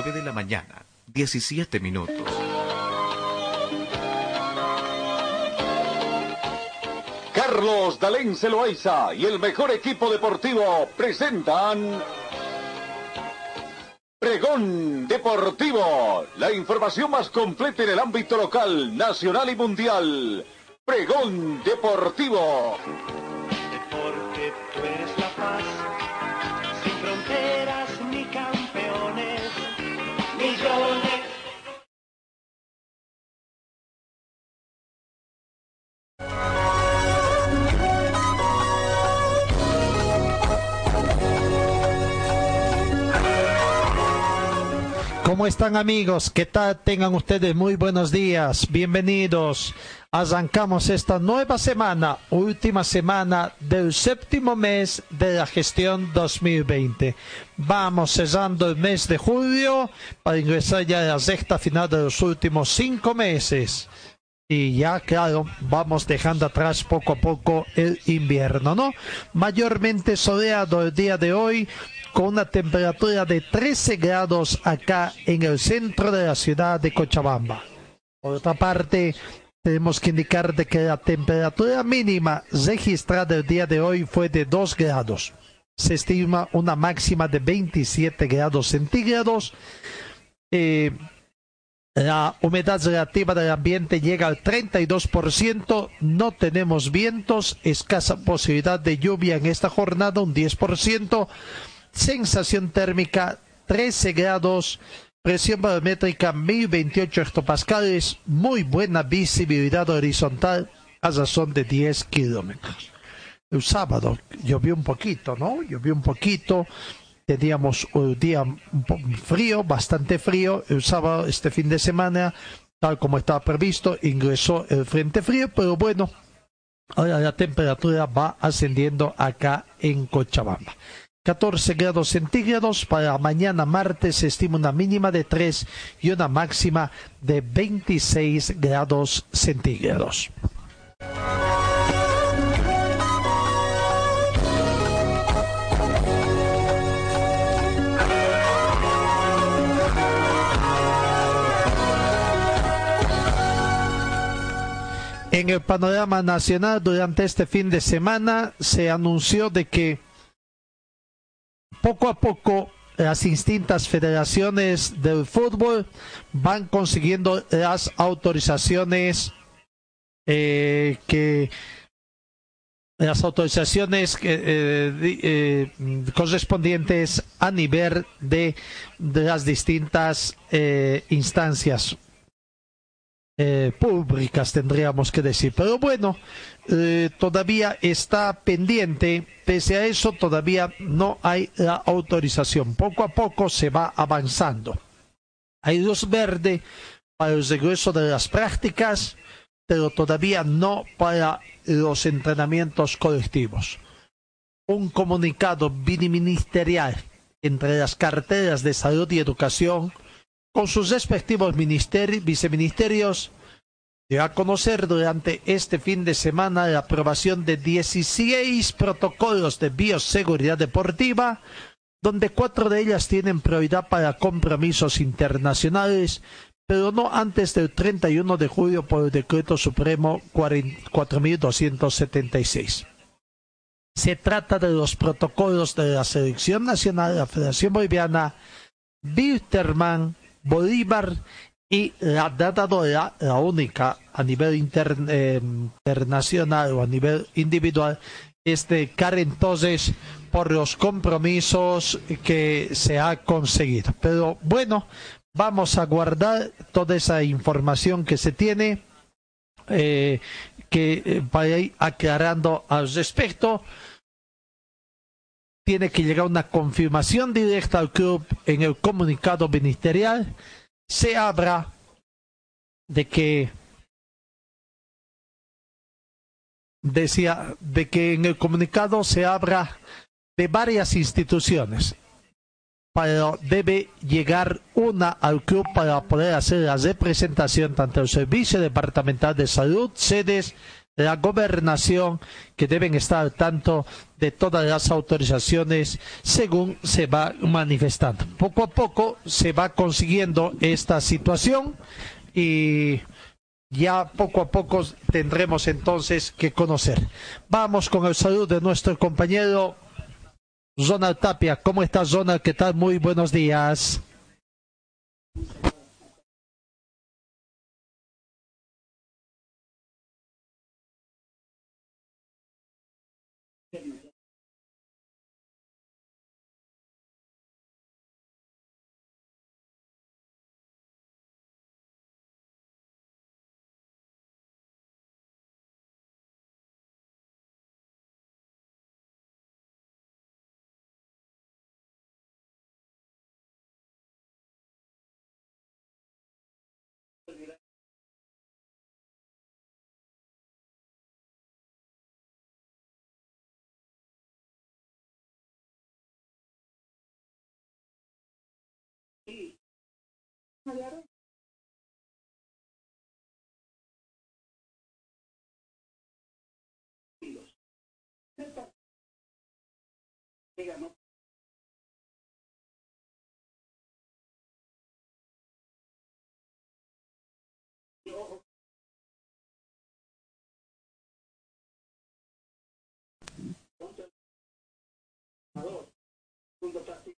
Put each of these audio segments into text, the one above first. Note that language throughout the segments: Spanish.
9 de la mañana, 17 minutos. Carlos Dalén Celoaiza y el mejor equipo deportivo presentan Pregón Deportivo, la información más completa en el ámbito local, nacional y mundial. Pregón Deportivo. ¿Cómo están amigos? ¿Qué tal? Tengan ustedes muy buenos días. Bienvenidos. Arrancamos esta nueva semana, última semana del séptimo mes de la gestión 2020. Vamos cerrando el mes de julio para ingresar ya a la sexta final de los últimos cinco meses. Y ya, claro, vamos dejando atrás poco a poco el invierno, ¿no? Mayormente soleado el día de hoy, con una temperatura de 13 grados acá en el centro de la ciudad de Cochabamba. Por otra parte, tenemos que indicar que la temperatura mínima registrada el día de hoy fue de 2 grados. Se estima una máxima de 27 grados centígrados. Eh, la humedad relativa del ambiente llega al 32%, no tenemos vientos, escasa posibilidad de lluvia en esta jornada, un 10%, sensación térmica 13 grados, presión barométrica 1028 hectopascales, muy buena visibilidad horizontal a razón de 10 kilómetros. El sábado llovió un poquito, ¿no? Llovió un poquito, teníamos un día frío, bastante frío. El sábado, este fin de semana, tal como estaba previsto, ingresó el frente frío, pero bueno, ahora la temperatura va ascendiendo acá en Cochabamba. 14 grados centígrados. Para mañana martes se estima una mínima de 3 y una máxima de 26 grados centígrados. En el panorama nacional durante este fin de semana se anunció de que poco a poco las distintas federaciones del fútbol van consiguiendo las autorizaciones eh, que las autorizaciones eh, eh, correspondientes a nivel de, de las distintas eh, instancias eh, públicas, tendríamos que decir. Pero bueno, eh, todavía está pendiente, pese a eso todavía no hay la autorización. Poco a poco se va avanzando. Hay luz verde para el regreso de las prácticas, pero todavía no para los entrenamientos colectivos. Un comunicado biniministerial entre las carteras de salud y educación con sus respectivos ministerios, viceministerios dio a conocer durante este fin de semana la aprobación de 16 protocolos de bioseguridad deportiva, donde cuatro de ellas tienen prioridad para compromisos internacionales, pero no antes del 31 de julio por el Decreto Supremo 4276. Se trata de los protocolos de la Selección Nacional de la Federación Boliviana, Bilterman, Bolívar y la datadora, la única a nivel eh, internacional o a nivel individual, es de Karen Toses por los compromisos que se ha conseguido. Pero bueno, vamos a guardar toda esa información que se tiene, eh, que ir aclarando al respecto tiene que llegar una confirmación directa al club en el comunicado ministerial. Se habla de que decía de que en el comunicado se habla de varias instituciones pero debe llegar una al club para poder hacer la representación tanto el servicio departamental de salud sedes la gobernación que deben estar al tanto de todas las autorizaciones según se va manifestando. Poco a poco se va consiguiendo esta situación y ya poco a poco tendremos entonces que conocer. Vamos con el saludo de nuestro compañero Zona Tapia. ¿Cómo estás, Zona? ¿Qué tal? Muy buenos días. hablaron que ganó punto.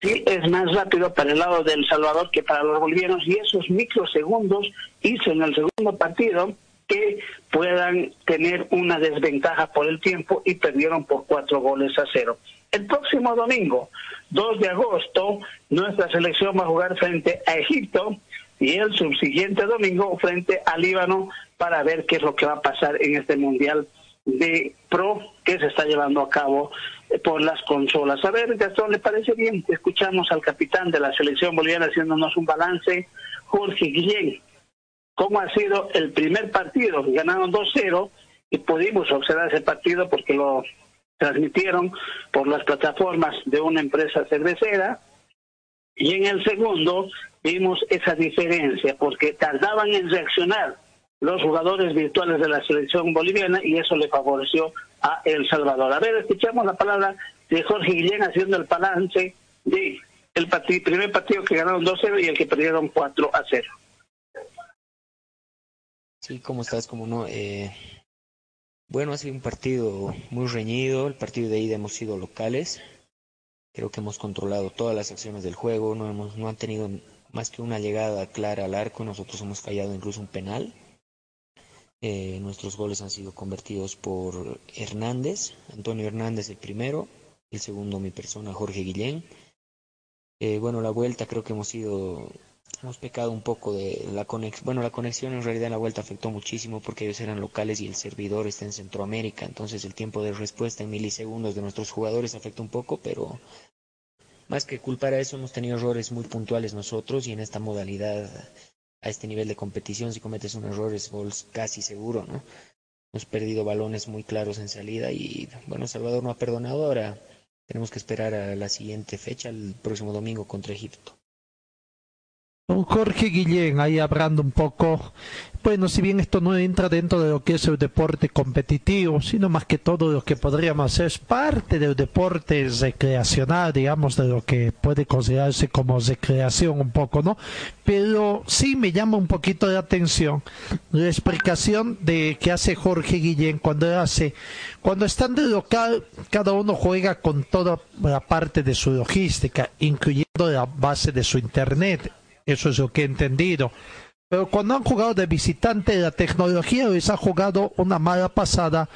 Sí es más rápido para el lado del Salvador que para los bolivianos y esos microsegundos hizo en el segundo partido que puedan tener una desventaja por el tiempo y perdieron por cuatro goles a cero. El próximo domingo, 2 de agosto, nuestra selección va a jugar frente a Egipto y el subsiguiente domingo frente a Líbano para ver qué es lo que va a pasar en este Mundial de Pro que se está llevando a cabo por las consolas. A ver, Gastón, ¿le parece bien? Escuchamos al capitán de la selección boliviana haciéndonos un balance, Jorge Guillén. ¿Cómo ha sido el primer partido? Ganaron 2-0 y pudimos observar ese partido porque lo transmitieron por las plataformas de una empresa cervecera. Y en el segundo vimos esa diferencia porque tardaban en reaccionar los jugadores virtuales de la selección boliviana y eso le favoreció a El Salvador. A ver, escuchamos la palabra de Jorge Guillén haciendo el balance de el primer partido que ganaron 2-0 y el que perdieron 4 0. Sí, ¿cómo estás? ¿Cómo no? Eh, bueno, ha sido un partido muy reñido. El partido de ida hemos sido locales. Creo que hemos controlado todas las acciones del juego. No, hemos, no han tenido más que una llegada clara al arco. Nosotros hemos fallado incluso un penal. Eh, nuestros goles han sido convertidos por Hernández, Antonio Hernández el primero, el segundo mi persona, Jorge Guillén. Eh, bueno, la vuelta creo que hemos sido, hemos pecado un poco de la conexión. Bueno, la conexión en realidad en la vuelta afectó muchísimo porque ellos eran locales y el servidor está en Centroamérica, entonces el tiempo de respuesta en milisegundos de nuestros jugadores afecta un poco, pero más que culpar a eso hemos tenido errores muy puntuales nosotros y en esta modalidad a este nivel de competición, si cometes un error es gol casi seguro, ¿no? Hemos perdido balones muy claros en salida y, bueno, Salvador no ha perdonado, ahora tenemos que esperar a la siguiente fecha, el próximo domingo contra Egipto. Jorge Guillén, ahí hablando un poco, bueno, si bien esto no entra dentro de lo que es el deporte competitivo, sino más que todo lo que podríamos hacer es parte del deporte recreacional, digamos, de lo que puede considerarse como recreación un poco, ¿no? Pero sí me llama un poquito la atención la explicación de que hace Jorge Guillén cuando hace, cuando están de local, cada uno juega con toda la parte de su logística, incluyendo la base de su internet eso es lo que he entendido. Pero cuando han jugado de visitante, la tecnología les ha jugado una mala pasada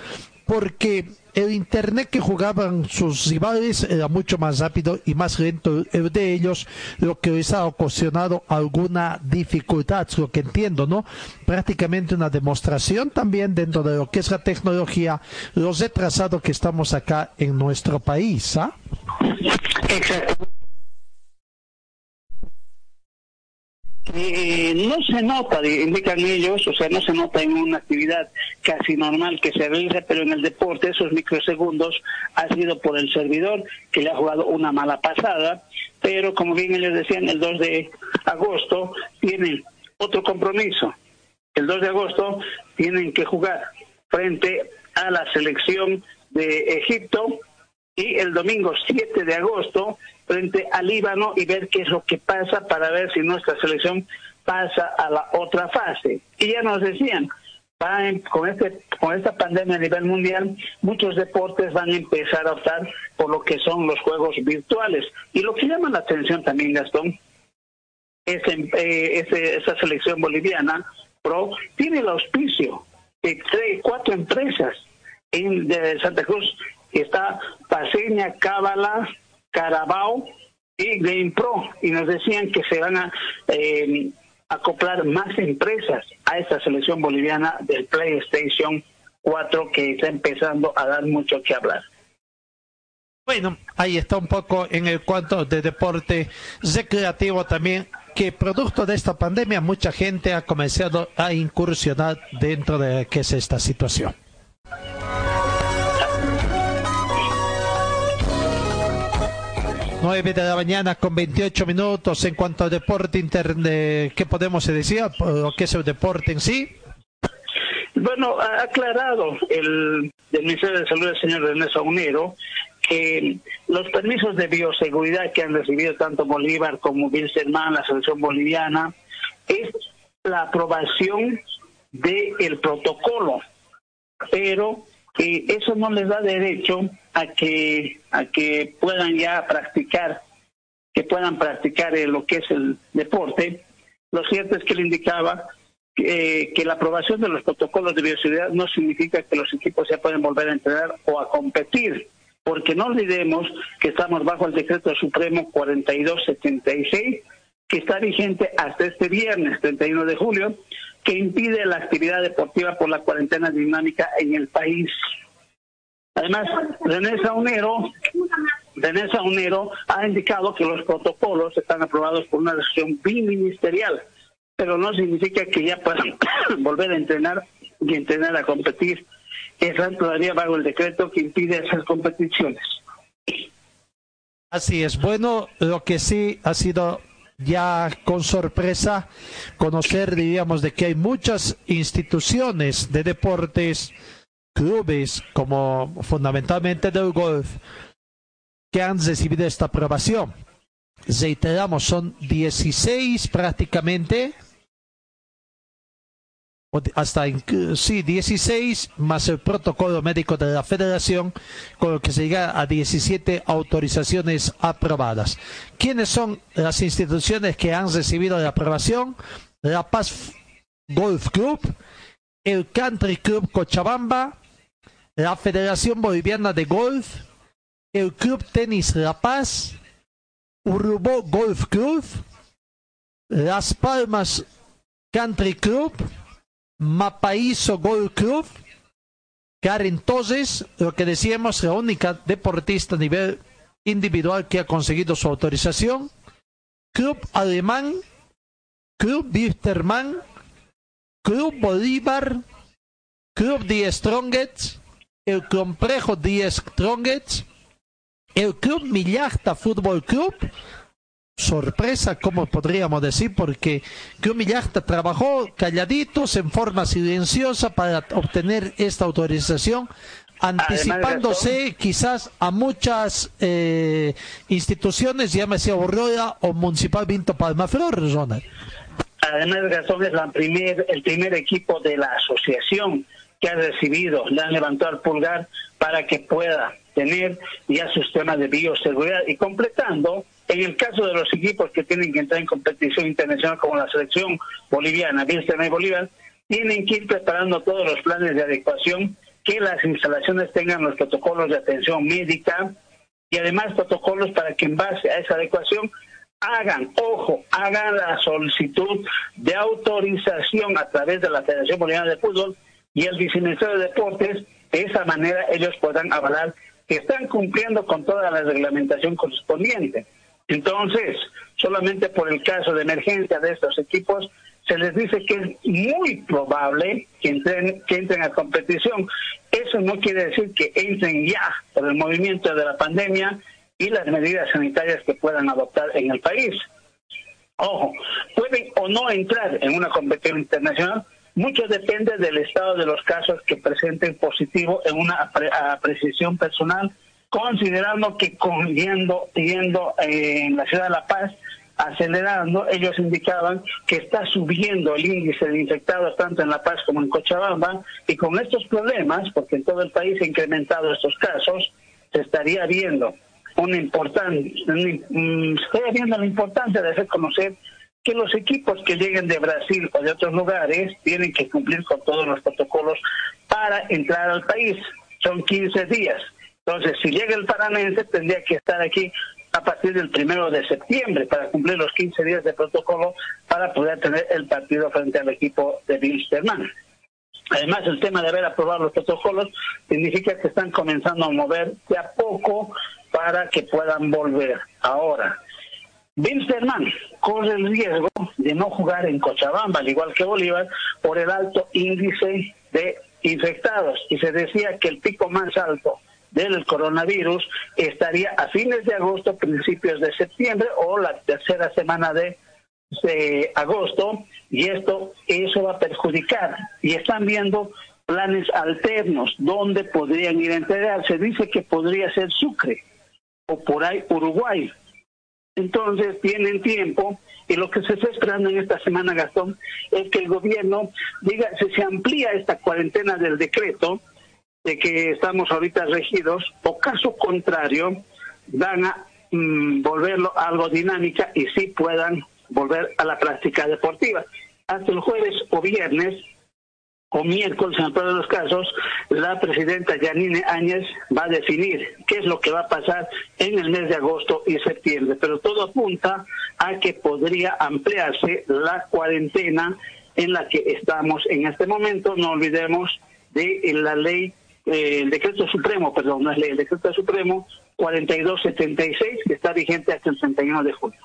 porque el internet que jugaban sus rivales era mucho más rápido y más lento de ellos, lo que les ha ocasionado alguna dificultad, lo que entiendo, ¿no? Prácticamente una demostración también dentro de lo que es la tecnología, los retrasados que estamos acá en nuestro país, ¿ah? Eh, no se nota, indican ellos, o sea, no se nota en una actividad casi normal que se realiza, pero en el deporte esos microsegundos ha sido por el servidor que le ha jugado una mala pasada, pero como bien ellos decían, el 2 de agosto tienen otro compromiso. El 2 de agosto tienen que jugar frente a la selección de Egipto y el domingo 7 de agosto frente al Líbano y ver qué es lo que pasa para ver si nuestra selección pasa a la otra fase. Y ya nos decían, con, este, con esta pandemia a nivel mundial, muchos deportes van a empezar a optar por lo que son los juegos virtuales. Y lo que llama la atención también, Gastón, es eh, esa selección boliviana pro tiene el auspicio de tres, cuatro empresas en, de Santa Cruz está Paseña, Cábala, Carabao y Game Pro. Y nos decían que se van a eh, acoplar más empresas a esta selección boliviana del PlayStation 4 que está empezando a dar mucho que hablar. Bueno, ahí está un poco en el cuanto de deporte recreativo también, que producto de esta pandemia mucha gente ha comenzado a incursionar dentro de que es esta situación. 9 de la mañana con 28 minutos en cuanto al deporte internet, ¿qué podemos decir? ¿O qué es el deporte en sí? Bueno, ha aclarado el, Ministerio de Salud, el señor René Saunero, que los permisos de bioseguridad que han recibido tanto Bolívar como Wilstermann, la selección boliviana, es la aprobación del protocolo, pero eso no les da derecho a que a que puedan ya practicar que puedan practicar eh, lo que es el deporte. Lo cierto es que le indicaba eh, que la aprobación de los protocolos de bioseguridad no significa que los equipos ya pueden volver a entrenar o a competir porque no olvidemos que estamos bajo el decreto supremo 4276 que está vigente hasta este viernes 31 de julio que impide la actividad deportiva por la cuarentena dinámica en el país. Además, René Saunero, René Saunero ha indicado que los protocolos están aprobados por una decisión biministerial, pero no significa que ya puedan volver a entrenar y entrenar a competir. Están todavía bajo el decreto que impide esas competiciones. Así es. Bueno, lo que sí ha sido ya con sorpresa conocer, diríamos, de que hay muchas instituciones de deportes, clubes, como fundamentalmente del golf, que han recibido esta aprobación. Reiteramos, son 16 prácticamente hasta sí, 16 más el protocolo médico de la federación, con lo que se llega a 17 autorizaciones aprobadas. ¿Quiénes son las instituciones que han recibido la aprobación? La Paz Golf Club, el Country Club Cochabamba, la Federación Boliviana de Golf, el Club Tenis La Paz, Urubó Golf Club, Las Palmas Country Club, Mapaiso Golf Club, Karen entonces, lo que decíamos, la única deportista a nivel individual que ha conseguido su autorización, Club Alemán, Club Wisterman, Club Bolívar, Club Die Strongets, el Complejo Die Strongets, el Club Millachta Fútbol Club, sorpresa, como podríamos decir, porque Millachta trabajó calladitos en forma silenciosa para obtener esta autorización, anticipándose quizás a muchas eh, instituciones, llámese Aurora o Municipal Vinto Palmaflor, Ronald. Además, Gastón es la primer, el primer equipo de la asociación que ha recibido, le han levantado el pulgar para que pueda tener ya sus temas de bioseguridad y completando en el caso de los equipos que tienen que entrar en competición internacional como la selección boliviana, Bielsa y Bolívar, tienen que ir preparando todos los planes de adecuación, que las instalaciones tengan los protocolos de atención médica y además protocolos para que en base a esa adecuación hagan, ojo, hagan la solicitud de autorización a través de la Federación Boliviana de Fútbol y el Viceministerio de Deportes, de esa manera ellos puedan avalar que están cumpliendo con toda la reglamentación correspondiente Entonces, solamente por el caso de emergencia de estos equipos, se les dice que es muy probable que entren, que entren a competición. Eso no quiere decir que entren ya por el movimiento de la pandemia y las medidas sanitarias que puedan adoptar en el país. Ojo, pueden o no entrar en una competición internacional, mucho depende del estado de los casos que presenten positivo en una apreciación personal, considerando que con, yendo, yendo eh, en la ciudad de La Paz, acelerando, ellos indicaban que está subiendo el índice de infectados tanto en La Paz como en Cochabamba, y con estos problemas, porque en todo el país se han incrementado estos casos, se estaría viendo una importante, mm, se estaría viendo la importancia de hacer conocer que los equipos que lleguen de Brasil o de otros lugares tienen que cumplir con todos los protocolos para entrar al país. Son 15 días. Entonces, si llega el paranense, tendría que estar aquí a partir del primero de septiembre para cumplir los 15 días de protocolo para poder tener el partido frente al equipo de Wilstermann. Además, el tema de haber aprobado los protocolos significa que están comenzando a mover de a poco para que puedan volver. Ahora, Wilstermann corre el riesgo de no jugar en Cochabamba, al igual que Bolívar, por el alto índice de infectados. Y se decía que el pico más alto del coronavirus estaría a fines de agosto, principios de septiembre o la tercera semana de, agosto y esto eso va a perjudicar y están viendo planes alternos donde podrían ir a integrarse. Dice que podría ser Sucre o por ahí Uruguay. Entonces tienen tiempo y lo que se está esperando en esta semana, Gastón, es que el gobierno diga si se amplía esta cuarentena del decreto de que estamos ahorita regidos, o caso contrario, van a mm, volverlo algo dinámica y sí puedan volver a la práctica deportiva. Hasta el jueves o viernes o miércoles, en todos los casos, la presidenta Janine Áñez va a definir qué es lo que va a pasar en el mes de agosto y septiembre. Pero todo apunta a que podría ampliarse la cuarentena en la que estamos en este momento. No olvidemos de la ley eh, el decreto supremo, perdón, no es ley, el decreto supremo 4276 que está vigente hasta el 31 de junio.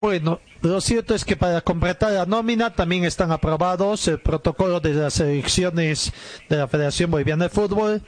Bueno, lo cierto es que para completar la nómina también están aprobados el protocolo de las elecciones de la Federación Boliviana de Fútbol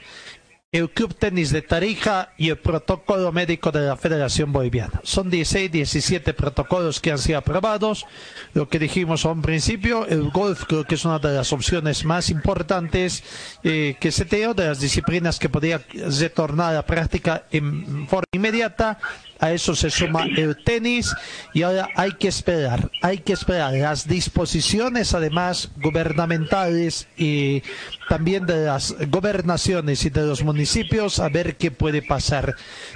el Club Tenis de Tarija y el protocolo médico de la Federación Boliviana. Son 16, 17 protocolos que han sido aprobados. Lo que dijimos a un principio, el golf creo que es una de las opciones más importantes eh, que se tiene, de las disciplinas que podría retornar a la práctica en forma inmediata a eso se suma el tenis y ahora hay que esperar, hay que esperar las disposiciones además gubernamentales y también de las gobernaciones y de los municipios a ver qué puede pasar.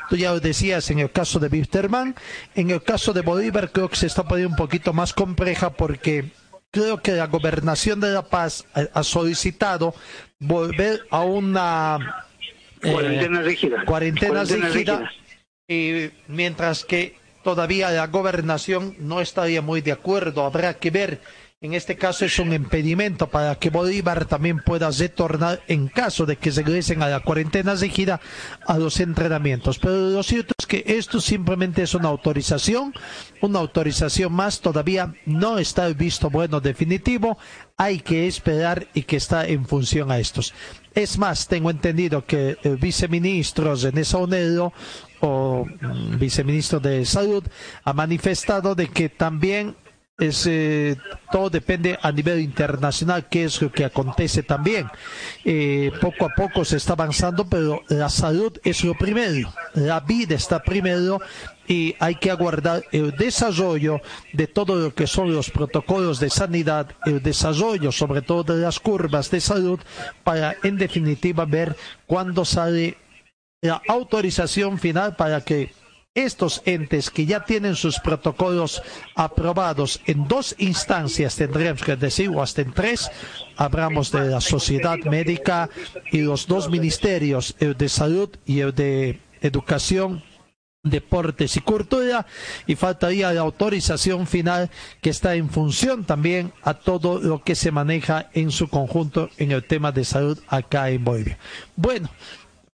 Tú ya lo decías en el caso de Wisterman, en el caso de Bolívar creo que se está poniendo un poquito más compleja porque creo que la gobernación de La Paz ha solicitado volver a una cuarentena eh, rígida. Cuarentena, rígida y mientras que todavía la gobernación no estaría muy de acuerdo. Habrá que ver. En este caso es un impedimento para que Bolívar también pueda retornar en caso de que regresen a la cuarentena rígida a los entrenamientos. Pero lo cierto es que esto simplemente es una autorización, una autorización más, todavía no está el visto bueno definitivo, hay que esperar y que está en función a estos. Es más, tengo entendido que el viceministro René Saunero o viceministro de Salud ha manifestado de que también es, eh, todo depende a nivel internacional qué es lo que acontece también. Eh, poco a poco se está avanzando, pero la salud es lo primero, la vida está primero y hay que aguardar el desarrollo de todo lo que son los protocolos de sanidad, el desarrollo sobre todo de las curvas de salud para en definitiva ver cuándo sale la autorización final para que estos entes que ya tienen sus protocolos aprobados en dos instancias, tendríamos que decir, o hasta en tres, hablamos de la sociedad médica y los dos ministerios, el de salud y el de educación, deportes y cultura, y faltaría la autorización final que está en función también a todo lo que se maneja en su conjunto en el tema de salud acá en Bolivia. Bueno,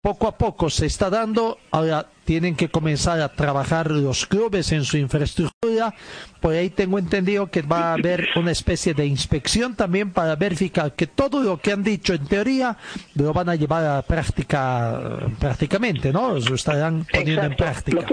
poco a poco se está dando, ahora tienen que comenzar a trabajar los clubes en su infraestructura, por ahí tengo entendido que va a haber una especie de inspección también para verificar que todo lo que han dicho en teoría lo van a llevar a práctica prácticamente, ¿no? Lo estarán poniendo en práctica.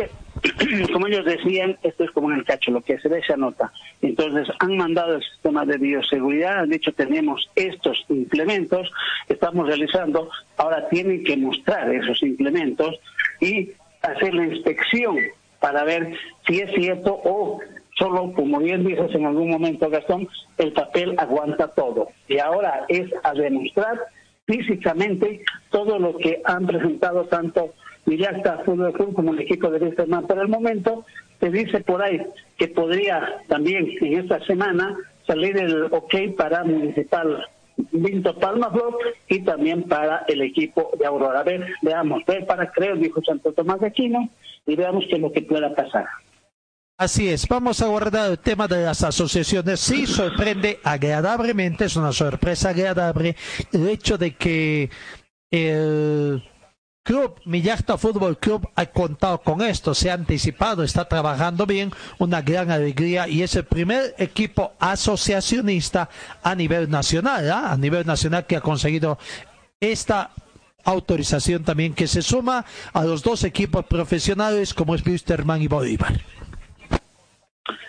como ellos decían, esto es como en el cacho, lo que se ve se anota. Entonces han mandado el sistema de bioseguridad, han dicho tenemos estos implementos, estamos realizando, ahora tienen que mostrar esos implementos y hacer la inspección para ver si es cierto o solo, como bien dices en algún momento, Gastón, el papel aguanta todo. Y ahora es a demostrar físicamente todo lo que han presentado tanto Villalta Fútbol Club como el equipo de Wisterman. Por el momento, se dice por ahí que podría también en esta semana salir el ok para Municipal Vinto Palma Club y también para el equipo de Aurora. A ver, veamos, ver para creer, dijo Santo Tomás de Aquino, y veamos qué es lo que pueda pasar. Así es, vamos a guardar el tema de las asociaciones. Sí, sorprende agradablemente, es una sorpresa agradable el hecho de que el Club Millarta Fútbol Club ha contado con esto, se ha anticipado, está trabajando bien, una gran alegría y es el primer equipo asociacionista a nivel nacional, ¿ah? a nivel nacional que ha conseguido esta autorización también que se suma a los dos equipos profesionales como es Wisterman y Bolívar.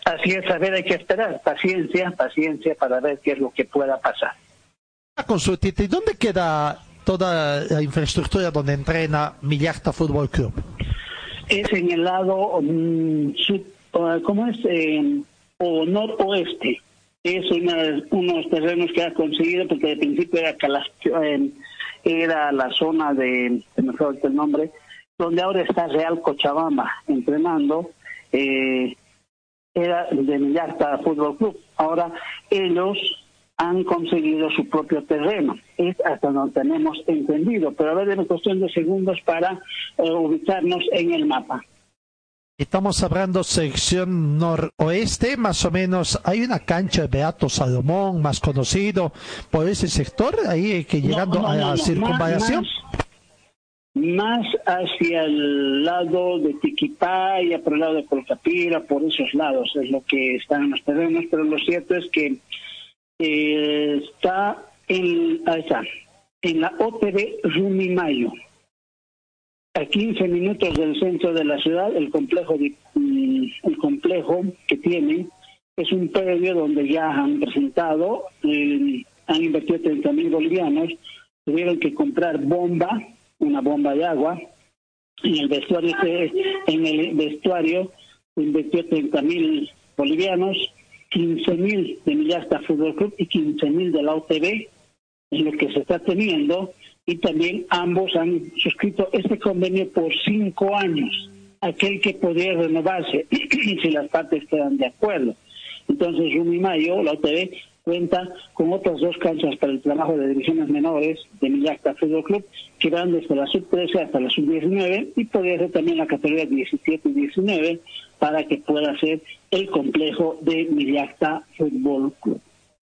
Así es, a ver, hay que esperar, paciencia, paciencia para ver qué es lo que pueda pasar. Consultita, ¿y dónde queda toda la infraestructura donde entrena Millarta Fútbol Club? Es en el lado, um, ¿cómo es? Eh, o noroeste. Es una, unos terrenos que ha conseguido porque de principio era eh, era la zona de, me el nombre, donde ahora está Real Cochabamba entrenando. Eh, era de Millarta Fútbol Club. Ahora ellos han conseguido su propio terreno. Es hasta donde tenemos entendido, pero a ver, en cuestión de segundos para eh, ubicarnos en el mapa. Estamos hablando sección noroeste, más o menos. Hay una cancha de Beato Salomón, más conocido por ese sector, ahí que llegando a la circunvalación. Más, hacia el lado de Tiquipaya, por el lado de Colcapira, por esos lados es lo que están en los terrenos, pero lo cierto es que está en, en la OTB Rumimayo, a 15 minutos del centro de la ciudad, el complejo, de, mm, el complejo que tiene es un predio donde ya han presentado, eh, han invertido 30 mil bolivianos, tuvieron que comprar bomba, una bomba de agua, en el vestuario, en el vestuario invirtió 30 mil bolivianos, 15.000 de Millasta Fútbol Club y 15.000 de la OTB, en lo que se está teniendo, y también ambos han suscrito este convenio por cinco años, aquel que podría renovarse si las partes quedan de acuerdo. Entonces, Rumi Mayo, la OTB, cuenta con otras dos canchas para el trabajo de divisiones menores de Millacta Fútbol Club, que van desde la sub-13 hasta la sub-19 y podría ser también la categoría 17 y 19 para que pueda ser el complejo de Millacta Fútbol Club.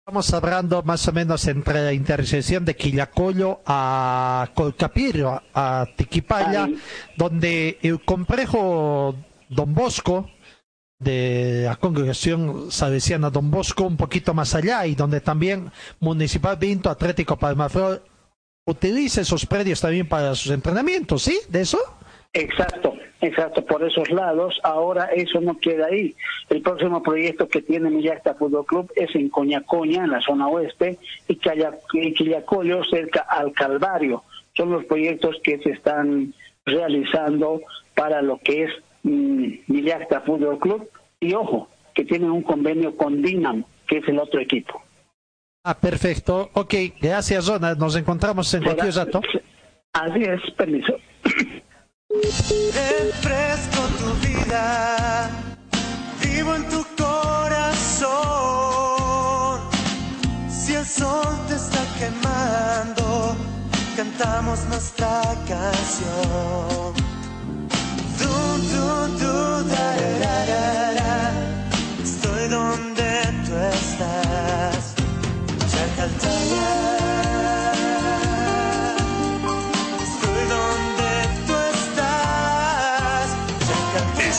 Estamos hablando más o menos entre la intersección de Quillacollo a Colcapiro, a Tiquipaya, donde el complejo Don Bosco, de la congregación salesiana Don Bosco un poquito más allá y donde también Municipal Vinto Atlético Palmaflor utiliza esos predios también para sus entrenamientos, ¿sí? ¿De eso? Exacto, exacto, por esos lados. Ahora eso no queda ahí. El próximo proyecto que tiene Millasta Fútbol Club es en Coñacoña, en la zona oeste, y Quillacollo, cerca al Calvario. Son los proyectos que se están realizando para lo que es Millasta Fútbol Club y ojo, que tienen un convenio con Dinam, que es el otro equipo. Ah, perfecto. Ok, gracias, Zona. Nos encontramos en cualquier rato. Así es, permiso. Refresco tu vida, vivo en tu corazón. Si el sol te está quemando, cantamos nuestra canción. Estoy donde tú estás. Chacaltaya.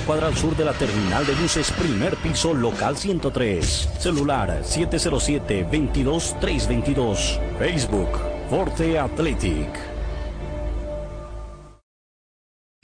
cuadra al sur de la terminal de buses, primer piso, local 103. Celular 707-22322. Facebook, Forte Athletic.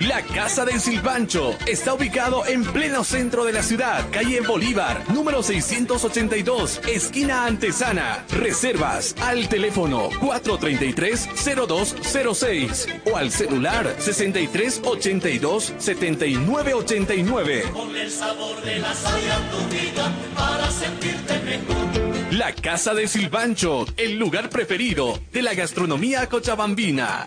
La Casa del Silpancho está ubicado en pleno centro de la ciudad, calle Bolívar, número 682, esquina Antesana. Reservas al teléfono 433-0206 o al celular 6382-7989. Ponle el sabor de la sal a tu vida para sentirte mejor. La Casa del Silpancho, el lugar preferido de la gastronomía cochabambina.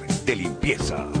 de limpieza!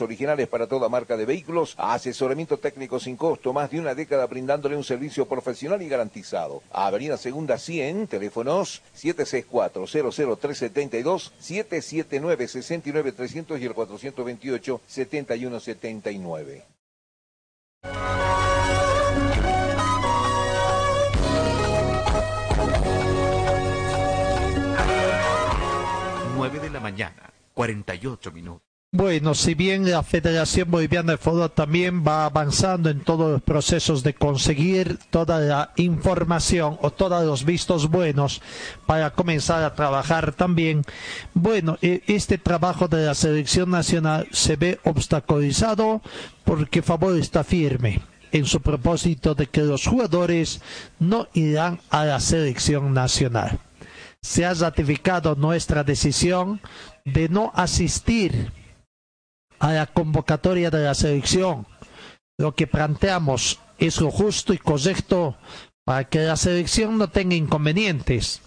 originales para toda marca de vehículos, asesoramiento técnico sin costo, más de una década brindándole un servicio profesional y garantizado. Avenida Segunda 100, teléfonos 764-00372, 779-69300 y el 428-7179. 9 de la mañana, 48 minutos. Bueno, si bien la Federación Boliviana de Fútbol también va avanzando en todos los procesos de conseguir toda la información o todos los vistos buenos para comenzar a trabajar también, bueno, e- este trabajo de la selección nacional se ve obstaculizado porque Favor está firme en su propósito de que los jugadores no irán a la selección nacional. Se ha ratificado nuestra decisión de no asistir a la convocatoria de la selección. Lo que planteamos es lo justo y correcto para que la selección no tenga inconvenientes.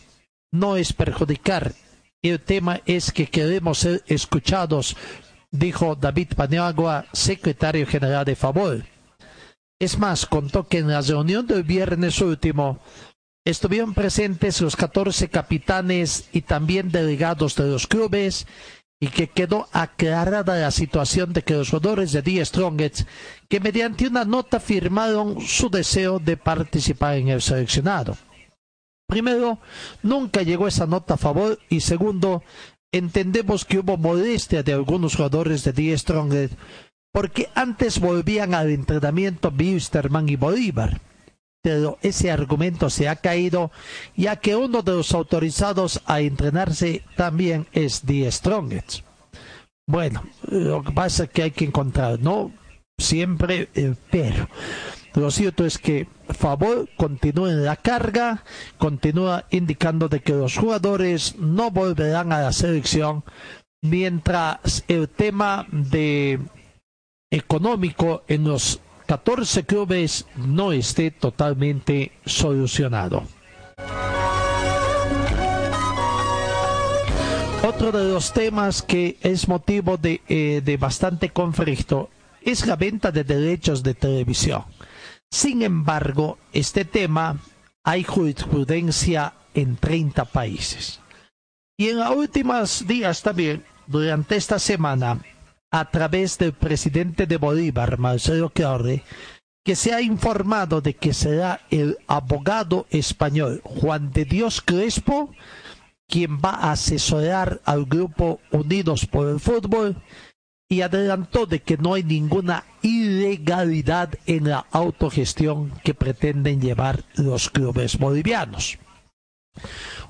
No es perjudicar. El tema es que queremos ser escuchados, dijo David Paniagua, secretario general de Favor. Es más, contó que en la reunión del viernes último estuvieron presentes los 14 capitanes y también delegados de los clubes y que quedó aclarada la situación de que los jugadores de The Strongest, que mediante una nota firmaron su deseo de participar en el seleccionado. Primero, nunca llegó esa nota a favor y segundo, entendemos que hubo molestia de algunos jugadores de The Strongest porque antes volvían al entrenamiento Bisterman y Bolívar. Pero ese argumento se ha caído ya que uno de los autorizados a entrenarse también es The Strongest. Bueno, lo que pasa es que hay que encontrar, no siempre, eh, pero lo cierto es que Favor continúa en la carga, continúa indicando de que los jugadores no volverán a la selección mientras el tema de económico en los 14 clubes no esté totalmente solucionado. Otro de los temas que es motivo de, eh, de bastante conflicto es la venta de derechos de televisión. Sin embargo, este tema hay jurisprudencia en 30 países. Y en los últimos días también, durante esta semana, a través del presidente de Bolívar, Marcelo Claure, que se ha informado de que será el abogado español Juan de Dios Crespo quien va a asesorar al grupo Unidos por el Fútbol y adelantó de que no hay ninguna ilegalidad en la autogestión que pretenden llevar los clubes bolivianos.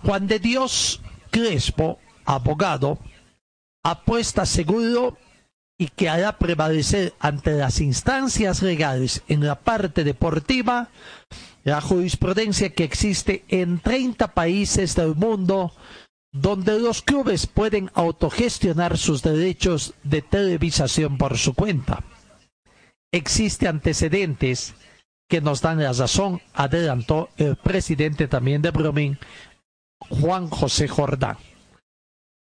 Juan de Dios Crespo, abogado, apuesta seguro y que hará prevalecer ante las instancias legales en la parte deportiva la jurisprudencia que existe en 30 países del mundo donde los clubes pueden autogestionar sus derechos de televisación por su cuenta. Existen antecedentes que nos dan la razón, adelantó el presidente también de Brumming, Juan José Jordán.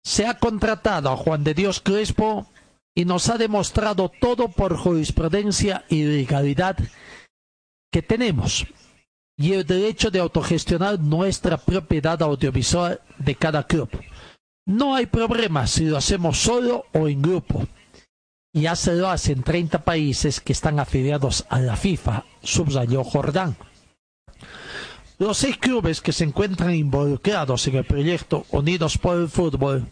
Se ha contratado a Juan de Dios Crespo y nos ha demostrado todo por jurisprudencia y legalidad que tenemos y el derecho de autogestionar nuestra propiedad audiovisual de cada club. No hay problema si lo hacemos solo o en grupo. ya se lo hacen 30 países que están afiliados a la FIFA, subrayó Jordán. Los seis clubes que se encuentran involucrados en el proyecto Unidos por el Fútbol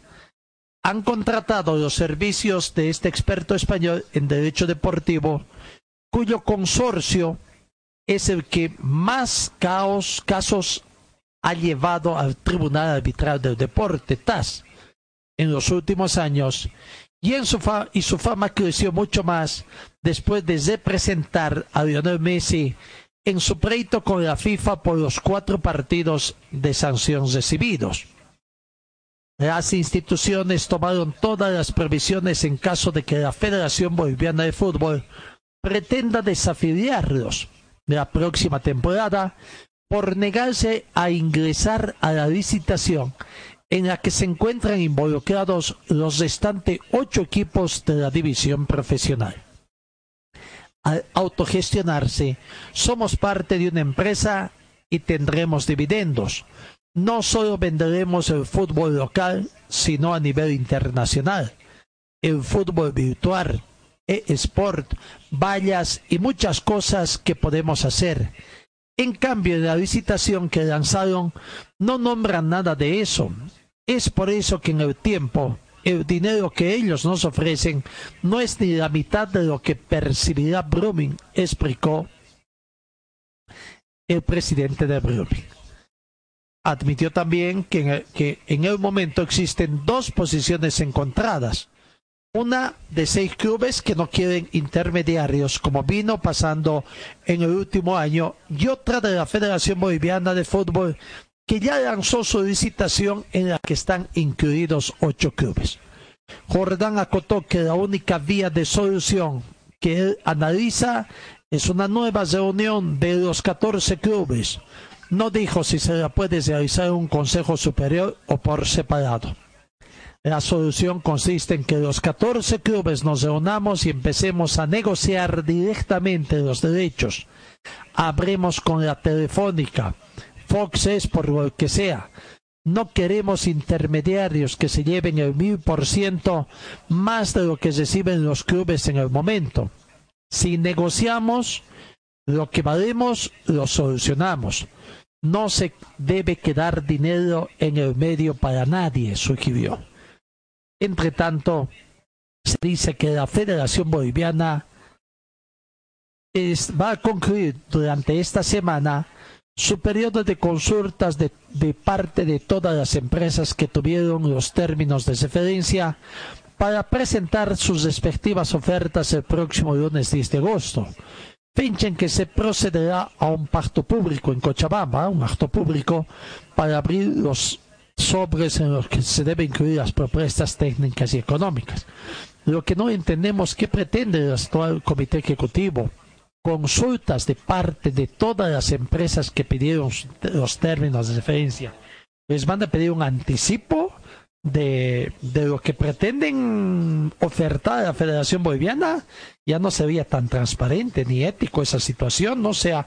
han contratado los servicios de este experto español en derecho deportivo, cuyo consorcio es el que más caos, casos ha llevado al Tribunal Arbitral del Deporte, TAS, en los últimos años, y, en su fama creció mucho más después de representar a Lionel Messi en su pleito con la FIFA por los cuatro partidos de sanción recibidos. Las instituciones tomaron todas las previsiones en caso de que la Federación Boliviana de Fútbol pretenda desafiliarlos la próxima temporada por negarse a ingresar a la licitación en la que se encuentran involucrados los restantes ocho equipos de la división profesional al autogestionarse, somos parte de una empresa y tendremos dividendos. No solo venderemos el fútbol local, sino a nivel internacional. El fútbol virtual, e-sport, vallas y muchas cosas que podemos hacer. En cambio, la licitación que lanzaron no nombran nada de eso. Es por eso que en el tiempo el dinero que ellos nos ofrecen no es ni la mitad de lo que percibirá Brumming, explicó el presidente de Brumming. Admitió también que en, el, momento existen dos posiciones encontradas. Una de seis clubes que no quieren intermediarios, como vino pasando en el último año, y otra de la Federación Boliviana de Fútbol, que ya lanzó su licitación en la que están incluidos ocho clubes. Jordán acotó que la única vía de solución que él analiza es una nueva reunión de los 14 clubes. No dijo si se puede realizar un consejo superior o por separado. La solución consiste en que los 14 clubes nos reunamos y empecemos a negociar directamente los derechos. Habremos con la telefónica, Fox es por lo que sea. No queremos intermediarios que se lleven el mil por ciento más de lo que reciben los clubes en el momento. Si negociamos, lo que valemos lo solucionamos. No se debe quedar dinero en el medio para nadie, sugirió. Entre tanto, se dice que la Federación Boliviana va a concluir durante esta semana su periodo de consultas de, parte de todas las empresas que tuvieron los términos de referencia para presentar sus respectivas ofertas el próximo lunes 10 de agosto. Fecha en que se procederá a un pacto público en Cochabamba, un acto público, para abrir los sobres en los que se deben incluir las propuestas técnicas y económicas. Lo que no entendemos qué pretende el actual comité ejecutivo consultas de parte de todas las empresas que pidieron los términos de referencia. Les van a pedir un anticipo de, de lo que pretenden ofertar a la Federación Boliviana. Ya no sería tan transparente ni ético esa situación, no sea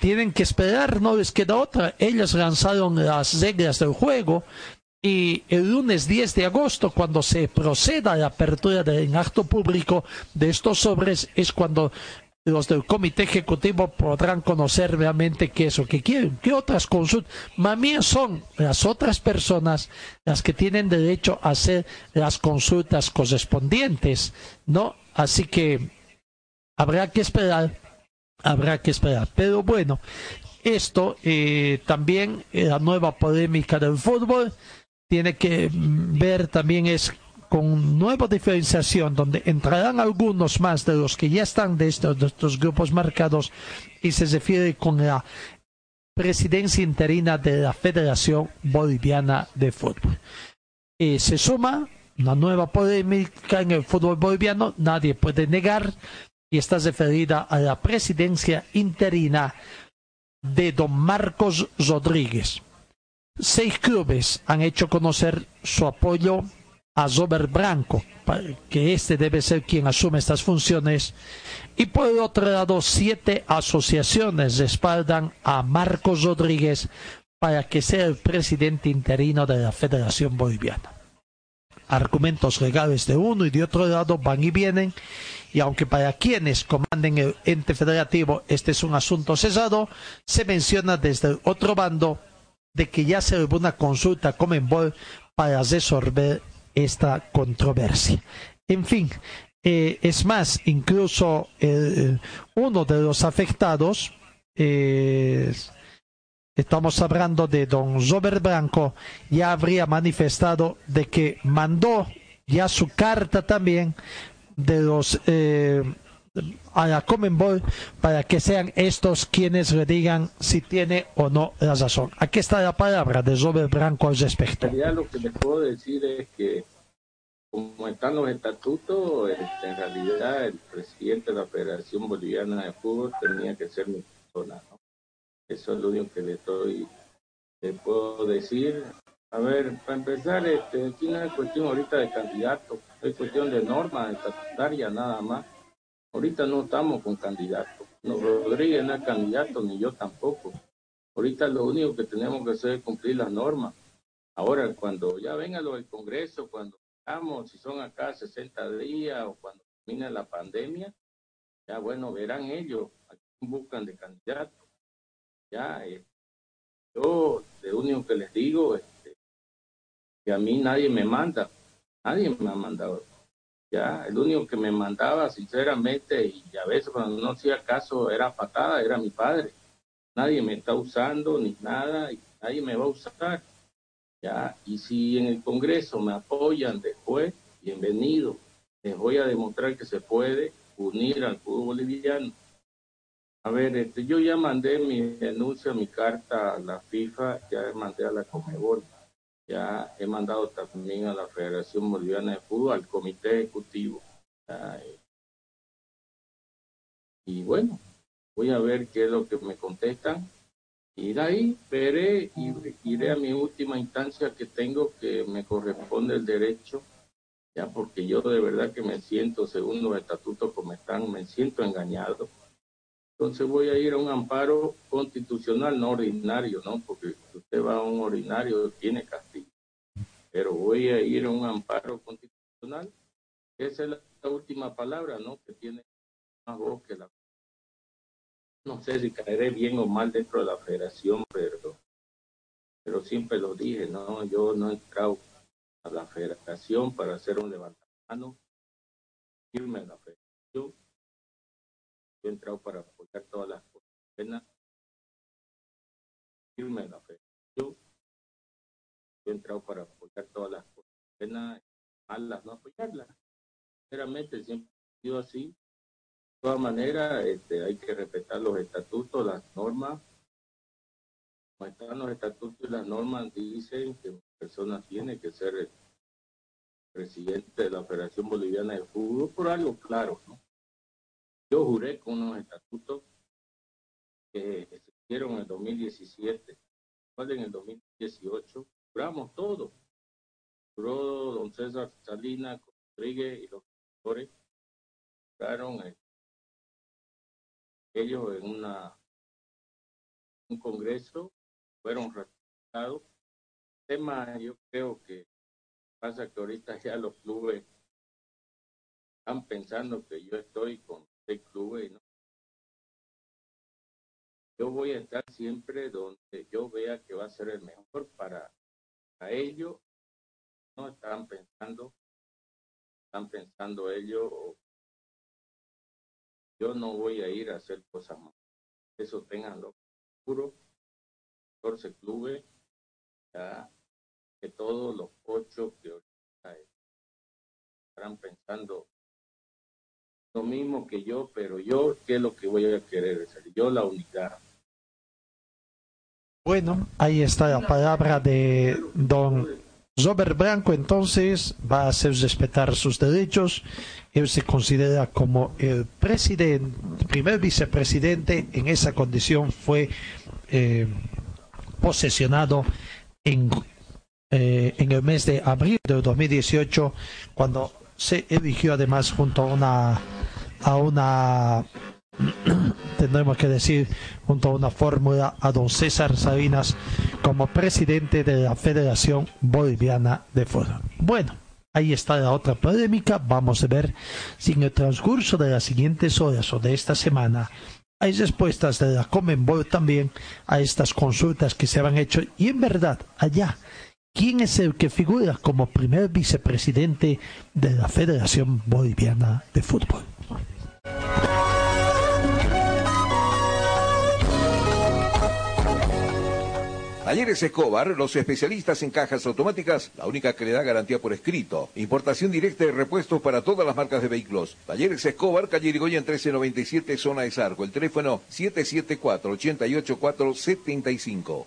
tienen que esperar, no les queda otra. Ellos lanzaron las reglas del juego y el lunes 10 de agosto, cuando se proceda a la apertura del acto público de estos sobres, es cuando los del comité ejecutivo podrán conocer realmente qué es lo que quieren, qué otras consultas. Más bien son las otras personas las que tienen derecho a hacer las consultas correspondientes, ¿no? Así que habrá que esperar, habrá que esperar. Pero bueno, esto eh, también, eh, la nueva polémica del fútbol, tiene que ver también es con nueva diferenciación donde entrarán algunos más de los que ya están de estos, grupos marcados y se refiere con la presidencia interina de la Federación Boliviana de Fútbol. Y se suma una nueva polémica en el fútbol boliviano, nadie puede negar, y está referida a la presidencia interina de don Marcos Rodríguez. Seis clubes han hecho conocer su apoyo a Robert Branco, que este debe ser quien asume estas funciones. Y por el otro lado, siete asociaciones respaldan a Marcos Rodríguez para que sea el presidente interino de la Federación Boliviana. argumentos legales de uno y de otro lado van y vienen y aunque para quienes comanden el ente federativo este es un asunto cesado, se menciona desde el otro bando de que ya se hubo una consulta con Enbol para resolver esta controversia. En fin, eh, es más, incluso uno de los afectados, eh, estamos hablando de don Robert Blanco, ya habría manifestado de que mandó ya su carta también de los eh, a la Comenbol para que sean estos quienes le digan si tiene o no la razón. Aquí está la palabra de Robert Blanco al respecto. Lo que les puedo decir es que como están los estatutos, este, en realidad el presidente de la Federación Boliviana de Fútbol tenía que ser mi persona. ¿no? Eso es lo único que le estoy le puedo decir. A ver, para empezar, este, aquí no es cuestión ahorita de candidato, es cuestión de norma estatutaria nada más. Ahorita no estamos con candidatos. No, Rodríguez no es candidato, ni yo tampoco. Ahorita lo único que tenemos que hacer es cumplir las normas. Ahora, cuando ya venga lo del Congreso, cuando si son acá 60 días o cuando termine la pandemia, ya bueno, verán ellos a quién buscan de candidato. Ya, eh, yo, lo único que les digo es este, que a mí nadie me manda, nadie me ha mandado. Ya, el único que me mandaba, sinceramente, y a veces cuando no hacía caso era patada, era mi padre. Nadie me está usando ni nada, y nadie me va a usar. ¿ya? Y si en el Congreso me apoyan después, bienvenido. Les voy a demostrar que se puede unir al fútbol boliviano. A ver, este, yo ya mandé mi denuncia, mi carta a la FIFA, ya mandé a la Comebol, ya he mandado también a la Federación Boliviana de Fútbol, al Comité Ejecutivo. Y bueno, voy a ver qué es lo que me contestan y de ahí veré y iré a mi última instancia que tengo que me corresponde el derecho, ya porque yo de verdad que me siento, según los estatutos como están, me siento engañado. Entonces voy a ir a un amparo constitucional, no ordinario, ¿no? Porque si usted va a un ordinario tiene castigo. Pero voy a ir a un amparo constitucional. Esa es la última palabra, ¿no? Que tiene más voz que la no sé si caeré bien o mal dentro de la federación, pero, pero siempre lo dije, no, yo no he entrado a la federación para hacer un levantamiento, irme a la federación, yo he entrado para apoyar todas las cosas buenas, irme a la federación, yo he entrado para apoyar todas las cosas buenas, malas, no apoyarlas. Sinceramente siempre he sido así, de todas maneras, este, hay que respetar los estatutos, las normas. Como están los estatutos y las normas, dicen que una persona tiene que ser el presidente de la Federación Boliviana de Fútbol por algo claro, ¿no? Yo juré con unos estatutos que se hicieron en el 2017, en el 2018, juramos todo. Juró don César Salinas, Rodríguez y los doctores juraron el ellos en una un congreso fueron ratificados. El tema yo creo que pasa que ahorita ya los clubes están pensando que yo estoy con seis clubes. ¿no? Yo voy a estar siempre donde yo vea que va a ser el mejor para, para ellos. No están pensando, están pensando ellos yo no voy a ir a hacer cosas más. Eso tenganlo puro. 14 clubes, ya que todos los ocho que estarán pensando lo mismo que yo, pero yo, ¿qué es lo que voy a querer? Yo la unidad. Bueno, ahí está la palabra de don Robert Blanco entonces va a hacer respetar sus derechos. Él se considera como el presidente, primer vicepresidente. En esa condición fue eh, posesionado en, eh, en el mes de abril de 2018, cuando se eligió además junto a una a una tendremos que decir junto a una fórmula a don César Salinas como presidente de la Federación Boliviana de Fútbol. Bueno, Ahí está la otra polémica. Vamos a ver si en el transcurso de las siguientes horas o de esta semana hay respuestas de la Comenbol también a estas consultas que se han hecho. Y en verdad, allá, ¿quién es el que figura como primer vicepresidente de la Federación Boliviana de Fútbol? Talleres Escobar, los especialistas en cajas automáticas, la única que le da garantía por escrito. Importación directa de repuestos para todas las marcas de vehículos. Talleres Escobar, calle Irigoyen 1397, zona de Sarco. El teléfono 774-88475.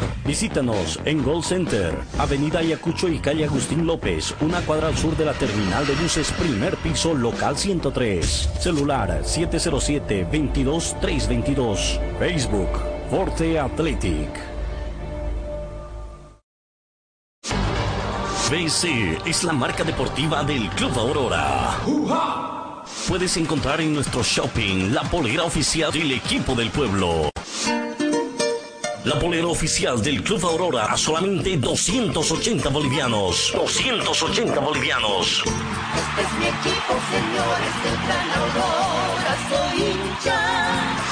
Visítanos en Gold Center, Avenida Ayacucho y calle Agustín López, una cuadra al sur de la terminal de buses, primer piso, local 103. Celular 707-22322. Facebook, Forte Athletic. BC es la marca deportiva del Club Aurora. Puedes encontrar en nuestro shopping la polera oficial del equipo del pueblo. La polera oficial del Club Aurora a solamente 280 bolivianos. 280 bolivianos. Este es mi equipo, señores del Gran Aurora.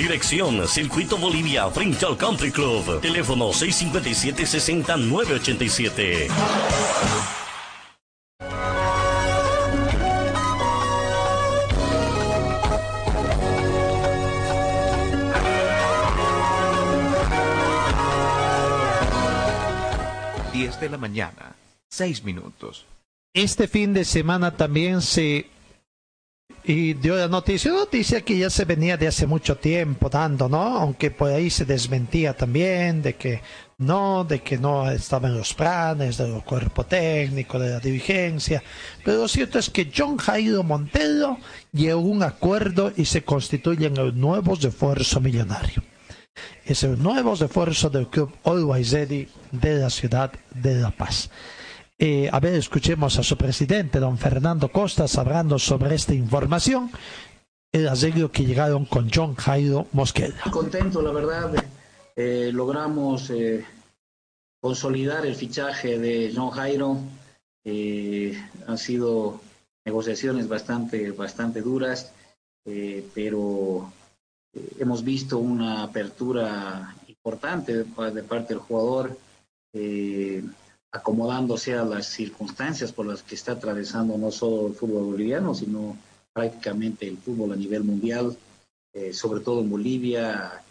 Dirección Circuito Bolivia frente al Country Club. Teléfono 657-6987. de la mañana, 6 minutos. Este fin de semana también se y dio la noticia, noticia que ya se venía de hace mucho tiempo dando, ¿no? Aunque por ahí se desmentía también de que no, de que no estaban los planes del cuerpo técnico, de la dirigencia. Pero lo cierto es que John Jairo Montero llegó a un acuerdo y se constituye en el nuevo refuerzo millonario. Es el nuevo refuerzo del club Always Ready de la ciudad de La Paz. Eh, a ver, escuchemos a su presidente, don Fernando Costas, hablando sobre esta información, el arreglo que llegaron con John Jairo Mosqueda. Contento, la verdad, eh, logramos eh, consolidar el fichaje de John Jairo. han sido negociaciones bastante, bastante duras, pero hemos visto una apertura importante de, parte del jugador acomodándose a las circunstancias por las que está atravesando no solo el fútbol boliviano, sino prácticamente el fútbol a nivel mundial, eh, sobre todo en Bolivia.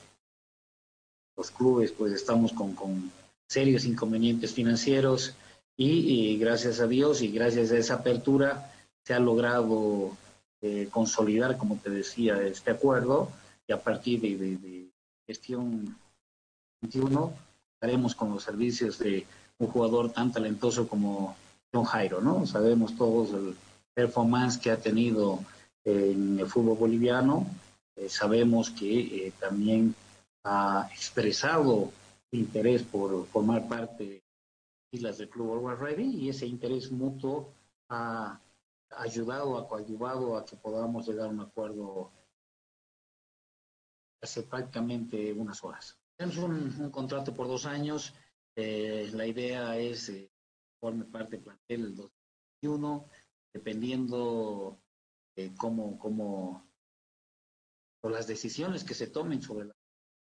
Los clubes pues estamos con, con serios inconvenientes financieros y, gracias a Dios y gracias a esa apertura se ha logrado eh, consolidar, como te decía, este acuerdo y a partir de, de, de gestión 21 estaremos con los servicios de un jugador tan talentoso como John Jairo, ¿no? Sabemos todos el performance que ha tenido en el fútbol boliviano, eh, sabemos que eh, también ha expresado interés por formar parte de islas del Club Always Ready y ese interés mutuo ha ayudado, ha coadyuvado a que podamos llegar a un acuerdo hace prácticamente unas horas. Tenemos un contrato por dos años, eh, la idea es eh, forme parte del plantel el 2021, dependiendo de cómo, cómo por las decisiones que se tomen sobre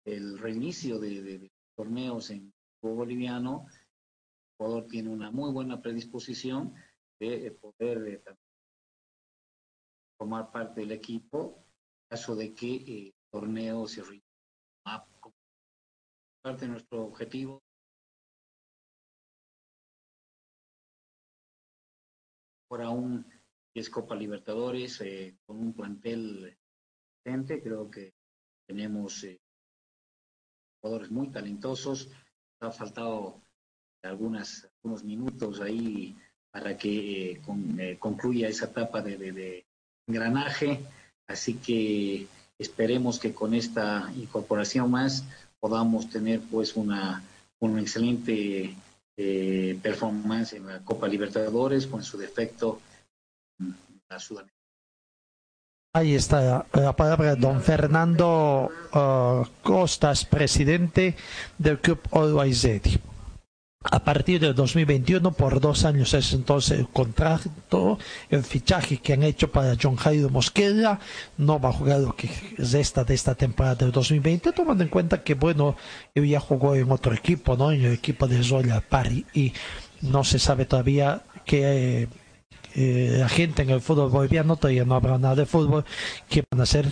el reinicio de, torneos en fútbol boliviano, el jugador tiene una muy buena predisposición de poder eh, formar parte del equipo en caso de que el torneo se reinicie. Parte de nuestro objetivo aún es Copa Libertadores eh, con un plantel decente. Creo que tenemos eh, jugadores muy talentosos. Ha faltado algunas, algunos minutos ahí para que eh, concluya esa etapa de, engranaje. Así que esperemos que con esta incorporación más podamos tener pues una, una excelente eh, performance en la Copa Libertadores, con su defecto la Sudamericana. Ahí está la palabra don Fernando uh, Costas, presidente del club Always a partir del 2021 por dos años es entonces el contrato, el fichaje que han hecho para John Jairo Mosquera, no va a jugar lo que resta de esta temporada del 2020, tomando en cuenta que bueno, él ya jugó en otro equipo, ¿no? En el equipo de Zoya Pari y no se sabe todavía que eh, la gente en el fútbol boliviano todavía no habrá nada de fútbol que van a hacer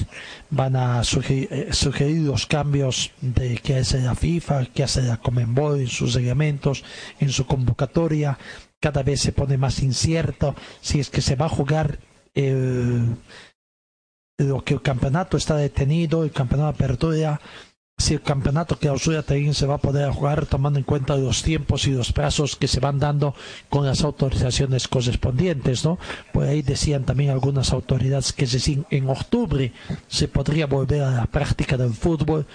van a eh, sugerir, los cambios de que hace la FIFA que hace la Comenbol en sus reglamentos en su convocatoria. Cada vez se pone más incierto si es que se va a jugar lo que el campeonato está detenido el campeonato apertura si el campeonato clausura también se va a poder jugar tomando en cuenta los tiempos y los plazos que se van dando con las autorizaciones correspondientes, ¿no? Por ahí decían también algunas autoridades que en octubre se podría volver a la práctica del fútbol.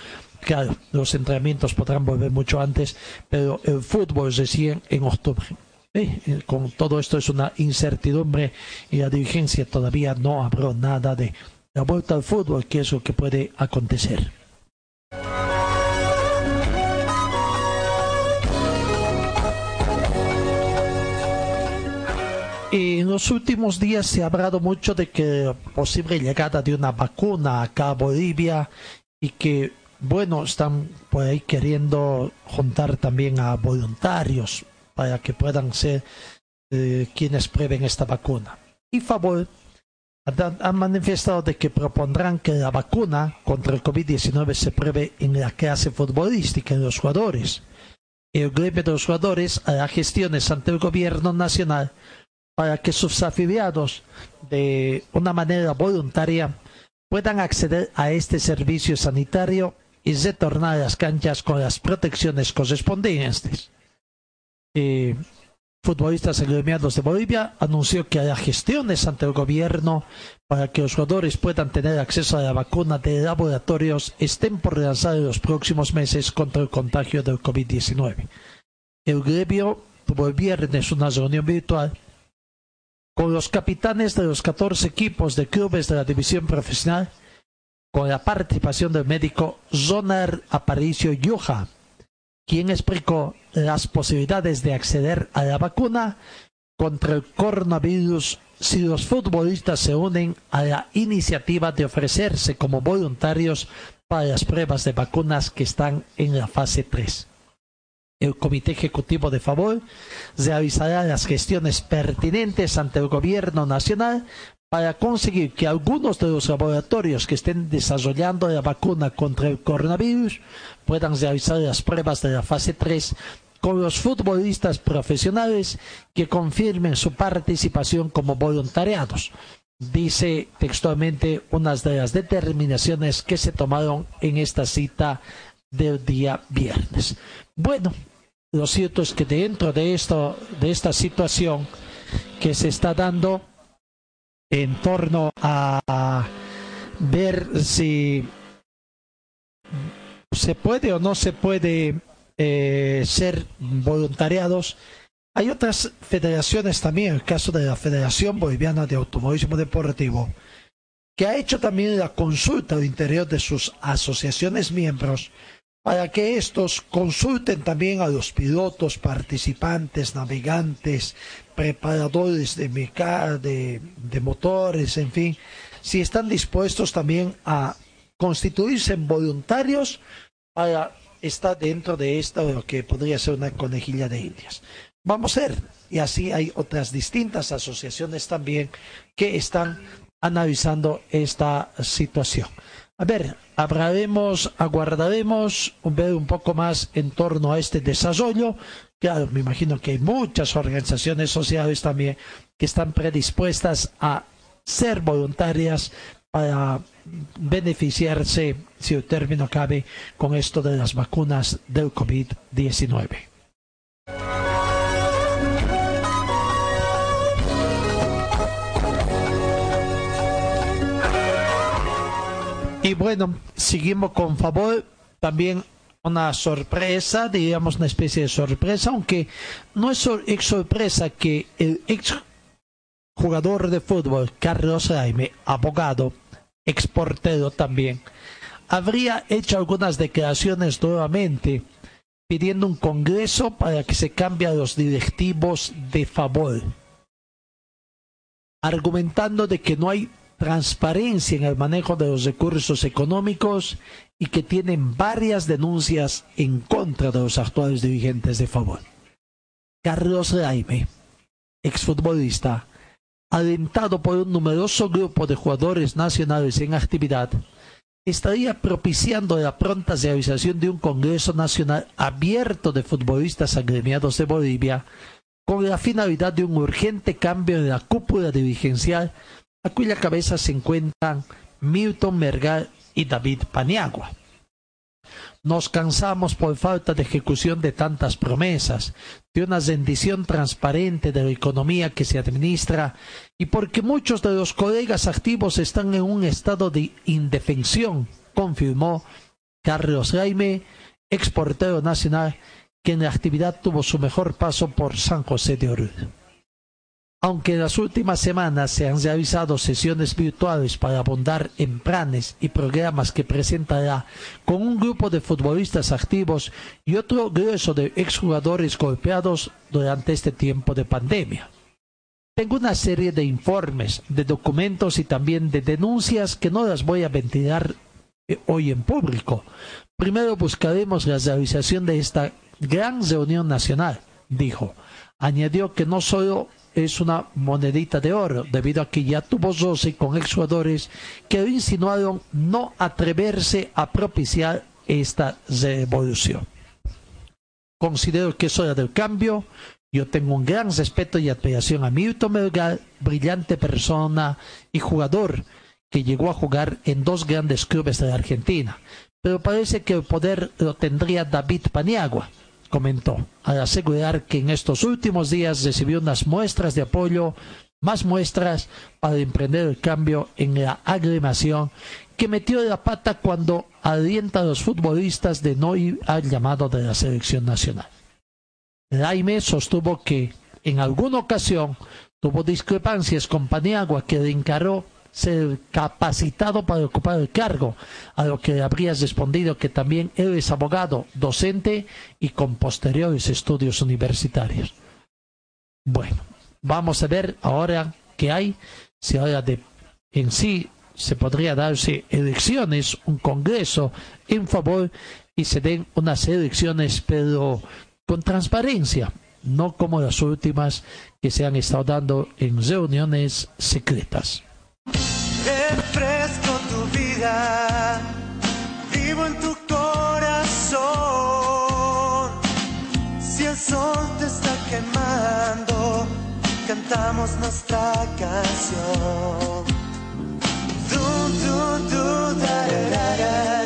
Claro, los entrenamientos podrán volver mucho antes, pero el fútbol recién en octubre. Eh, con todo esto es una incertidumbre y la dirigencia todavía no habló nada de la vuelta al fútbol, que es lo que puede acontecer. En los últimos días se ha hablado mucho de que posible llegada de una vacuna acá a Bolivia y que, bueno, están por ahí queriendo juntar también a voluntarios para que puedan ser eh, quienes prueben esta vacuna. Y favor han manifestado de que propondrán que la vacuna contra el COVID-19 se pruebe en la clase futbolística, en los jugadores. el gremio de los jugadores hará gestiones ante el gobierno nacional para que sus afiliados de una manera voluntaria puedan acceder a este servicio sanitario y retornar a las canchas con las protecciones correspondientes. Eh, futbolistas agremiados de Bolivia anunció que hará gestiones ante el gobierno para que los jugadores puedan tener acceso a la vacuna de laboratorios estén por lanzar en los próximos meses contra el contagio del COVID-19. El gremio tuvo el viernes una reunión virtual con los capitanes de los 14 equipos de clubes de la división profesional con la participación del médico Zonar Aparicio Yuja, quien explicó las posibilidades de acceder a la vacuna contra el coronavirus si los futbolistas se unen a la iniciativa de ofrecerse como voluntarios para las pruebas de vacunas que están en la fase 3. El Comité Ejecutivo de Favor realizará las gestiones pertinentes ante el Gobierno Nacional para conseguir que algunos de los laboratorios que estén desarrollando la vacuna contra el coronavirus puedan realizar las pruebas de la fase 3 con los futbolistas profesionales que confirmen su participación como voluntariados. Dice textualmente unas de las determinaciones que se tomaron en esta cita del día viernes. Bueno, lo cierto es que dentro de esto, de esta situación que se está dando, en torno a ver si se puede o no se puede eh, ser voluntariados. Hay otras federaciones también, el caso de la Federación Boliviana de Automovilismo Deportivo, que ha hecho también la consulta al interior de sus asociaciones miembros para que estos consulten también a los pilotos, participantes, navegantes, preparadores de, de, de motores, en fin, si están dispuestos también a constituirse en voluntarios para estar dentro de esto, lo que podría ser una conejilla de indias. Vamos a ver, y así hay otras distintas asociaciones también que están analizando esta situación. A ver, hablaremos, aguardaremos ver un poco más en torno a este desarrollo. Claro, me imagino que hay muchas organizaciones sociales también que están predispuestas a ser voluntarias para beneficiarse, si el término cabe, con esto de las vacunas del COVID-19. Y bueno, seguimos con favor. También una sorpresa, digamos una especie de sorpresa, aunque no es sorpresa que el ex jugador de fútbol Carlos Jaime, abogado, exportero también, habría hecho algunas declaraciones nuevamente pidiendo un congreso para que se cambie los directivos de favor, argumentando de que no hay transparencia en el manejo de los recursos económicos y que tienen varias denuncias en contra de los actuales dirigentes de favor. Carlos Raime, exfutbolista, alentado por un numeroso grupo de jugadores nacionales en actividad, estaría propiciando la pronta realización de un Congreso Nacional abierto de futbolistas agremiados de Bolivia con la finalidad de un urgente cambio en la cúpula dirigencial a cuya cabeza se encuentran Milton Mergal y David Paniagua. Nos cansamos por falta de ejecución de tantas promesas, de una rendición transparente de la economía que se administra y porque muchos de los colegas activos están en un estado de indefensión, confirmó Carlos Jaime, exportero nacional, que en la actividad tuvo su mejor paso por San José de Oruro. Aunque en las últimas semanas se han realizado sesiones virtuales para abundar en planes y programas que presentará con un grupo de futbolistas activos y otro grueso de exjugadores golpeados durante este tiempo de pandemia. Tengo una serie de informes, de documentos y también de denuncias que no las voy a ventilar eh, hoy en público. Primero buscaremos la realización de esta gran reunión nacional, dijo. Añadió que no solo es una monedita de oro, debido a que ya tuvo roce con exjugadores que insinuaron no atreverse a propiciar esta revolución. considero que es hora del cambio. Yo tengo un gran respeto y admiración a Milton Melgar, brillante persona y jugador que llegó a jugar en dos grandes clubes de Argentina. Pero parece que el poder lo tendría David Paniagua, comentó, al asegurar que en estos últimos días recibió unas muestras de apoyo, más muestras para emprender el cambio en la agremación que metió la pata cuando alienta a los futbolistas de no ir al llamado de la selección nacional. Jaime sostuvo que en alguna ocasión tuvo discrepancias con Paniagua que le encaró ser capacitado para ocupar el cargo, a lo que habría respondido que también él es abogado, docente y con posteriores estudios universitarios. Bueno, vamos a ver ahora qué hay, si ahora en sí se podría darse elecciones, un congreso en favor y se den unas elecciones, pero con transparencia, no como las últimas que se han estado dando en reuniones secretas. Refresco tu vida, vivo en tu corazón. Si el sol te está quemando, cantamos nuestra canción. Du, du, du, da, da, da,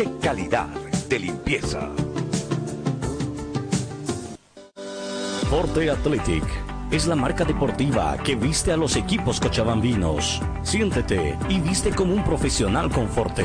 ¡Qué calidad de limpieza! Forte Athletic es la marca deportiva que viste a los equipos cochabambinos. Siéntete y viste como un profesional con Forte.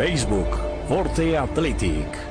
Facebook, Forte Athletic.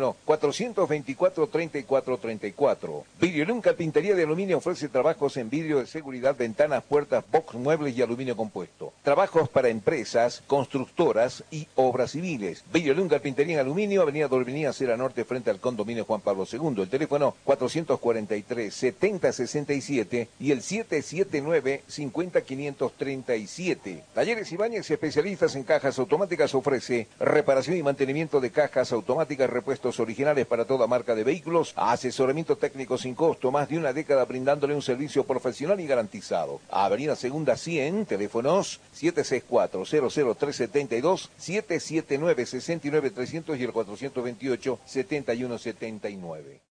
424-3434. Vidrio Carpintería de Aluminio ofrece trabajos en vidrio de seguridad, ventanas, puertas, box, muebles y aluminio compuesto. Trabajos para empresas, constructoras y obras civiles. Vidrio Carpintería en Aluminio, Avenida Dorminía, Cera Norte, frente al condominio Juan Pablo II. El teléfono 443-7067 y el 779-50537. Talleres Ibáñez, especialistas en cajas automáticas, ofrece reparación y mantenimiento de cajas automáticas, repuestos originales para toda marca de vehículos, asesoramiento técnico sin costo, más de una década brindándole un servicio profesional y garantizado. Avenida Segunda 100, teléfonos 764-00372, 779-69300 y el 428-7179.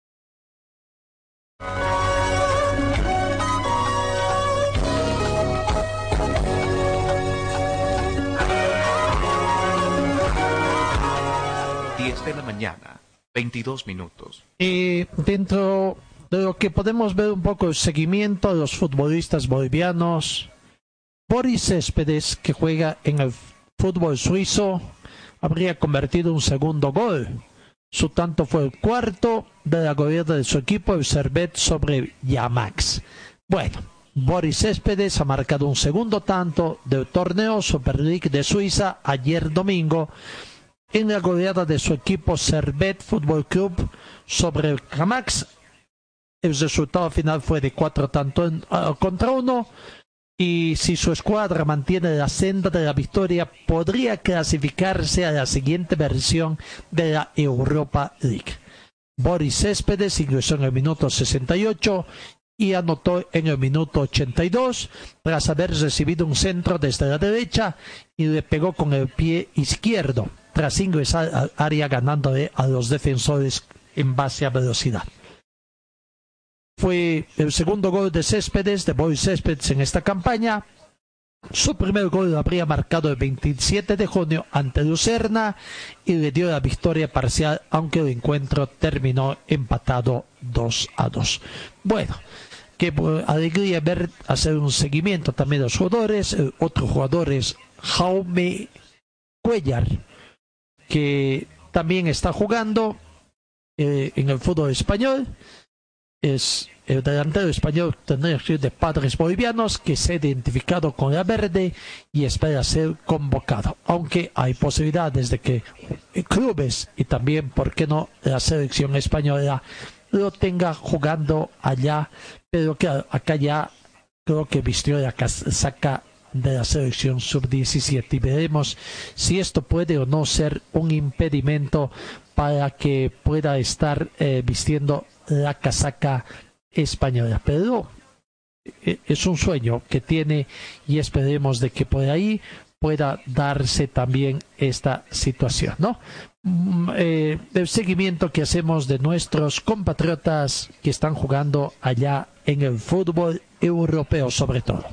de la mañana, 22 minutos. Y dentro de lo que podemos ver un poco el seguimiento de los futbolistas bolivianos, Boris Céspedes, que juega en el fútbol suizo, habría convertido un segundo gol. Su tanto fue el cuarto de la gobierna de su equipo, el Servet, sobre Yamax. Bueno, Boris Céspedes ha marcado un segundo tanto del torneo Super League de Suiza ayer domingo en la goleada de su equipo Servet Fútbol Club sobre el Camax. El resultado final fue de cuatro tantos uh, contra uno. Y si su escuadra mantiene la senda de la victoria, podría clasificarse a la siguiente versión de la Europa League. Boris Céspedes ingresó en el minuto 68 y anotó en el minuto 82 tras haber recibido un centro desde la derecha y le pegó con el pie izquierdo tras ingresar al área ganándole a los defensores en base a velocidad. Fue el segundo gol de Céspedes, de Boy Céspedes en esta campaña. Su primer gol lo habría marcado el 27 de junio ante Lucerna y le dio la victoria parcial, aunque el encuentro terminó empatado 2 a 2. Bueno, qué alegría ver hacer un seguimiento también de los jugadores. El otro jugador es Jaume Cuellar, que también está jugando eh, en el fútbol español. Es el delantero español de padres bolivianos que se ha identificado con la verde y espera ser convocado. Aunque hay posibilidades de que clubes y también, ¿por qué no?, la selección española lo tenga jugando allá, pero que acá ya creo que vistió la casaca de la selección sub-17 y veremos si esto puede o no ser un impedimento para que pueda estar eh, vistiendo la casaca española. Pero eh, es un sueño que tiene y esperemos de que por ahí pueda darse también esta situación, ¿no? Mm, eh, el seguimiento que hacemos de nuestros compatriotas que están jugando allá en el fútbol europeo sobre todo.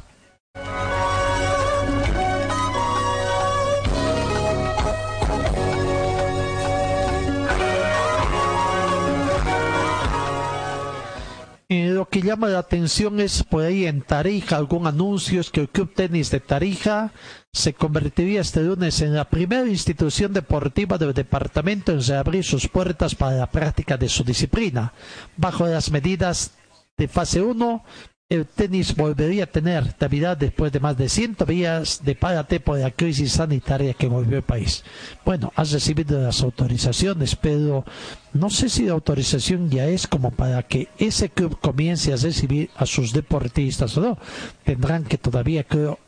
Lo que llama la atención es por ahí en Tarija algún anuncio es que el Club Tenis de Tarija se convertiría este lunes en la primera institución deportiva del departamento en reabrir sus puertas para la práctica de su disciplina, bajo las medidas de fase 1 el tenis volvería a tener actividad después de más de 100 días de párate por la crisis sanitaria que volvió el país. Bueno, has recibido las autorizaciones, pero no sé si la autorización ya es como para que ese club comience a recibir a sus deportistas o no. Tendrán que todavía, creo,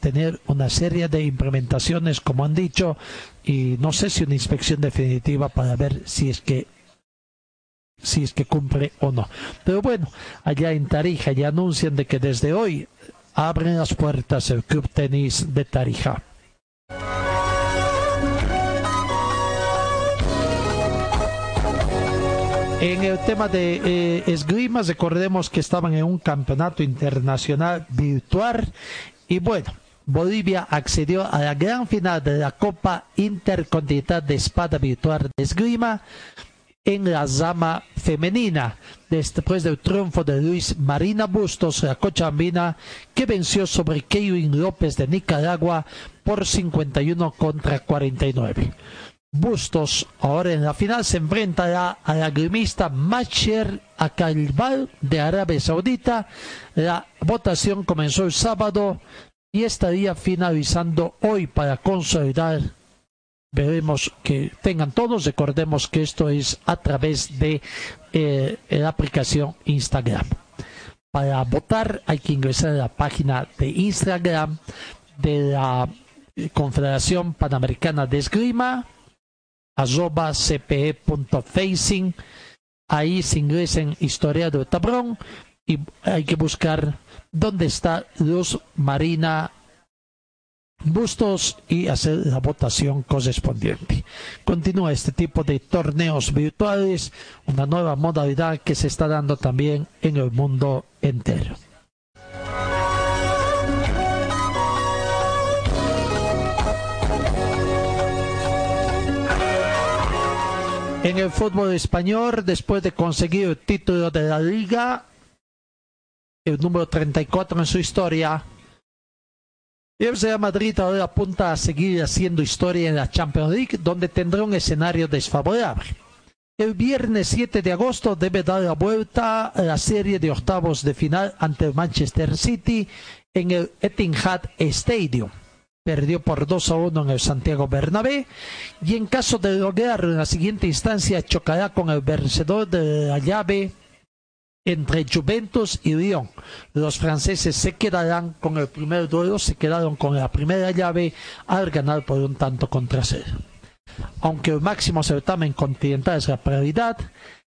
tener una serie de implementaciones, como han dicho, y no sé si una inspección definitiva para ver si es que si es que cumple o no. Pero bueno, allá en Tarija ya anuncian de que desde hoy abren las puertas el Club Tenis de Tarija. En el tema de eh, esgrima, recordemos que estaban en un campeonato internacional virtual y bueno, Bolivia accedió a la gran final de la Copa Intercontinental de Espada Virtual de Esgrima en la rama femenina, después del triunfo de Luis Marina Bustos, la cochabambina, que venció sobre Kevin López de Nicaragua por 51 contra 49. Bustos ahora en la final se enfrentará a la grimista Macher Akalbal de Arabia Saudita. La votación comenzó el sábado y estaría finalizando hoy para consolidar. Veremos que tengan todos. Recordemos que esto es a través de eh, la aplicación Instagram. Para votar hay que ingresar a la página de Instagram de la Confederación Panamericana de Esgrima arroba cpe.facing. Ahí se ingresen historia del tabrón y hay que buscar dónde está Luz Marina Bustos y hacer la votación correspondiente. Continúa este tipo de torneos virtuales, una nueva modalidad que se está dando también en el mundo entero. En el fútbol español, después de conseguir el título de la liga, el número 34 en su historia, el Real Madrid ahora apunta a seguir haciendo historia en la Champions League, donde tendrá un escenario desfavorable. El viernes 7 de agosto debe dar la vuelta a la serie de octavos de final ante el Manchester City en el Etihad Stadium perdió por 2 a 1 en el Santiago Bernabé y en caso de lograr en la siguiente instancia chocará con el vencedor de la llave entre Juventus y Lyon. Los franceses se quedarán con el primer duelo, se quedaron con la primera llave al ganar por un tanto contra cero. Aunque el máximo certamen continental es la prioridad,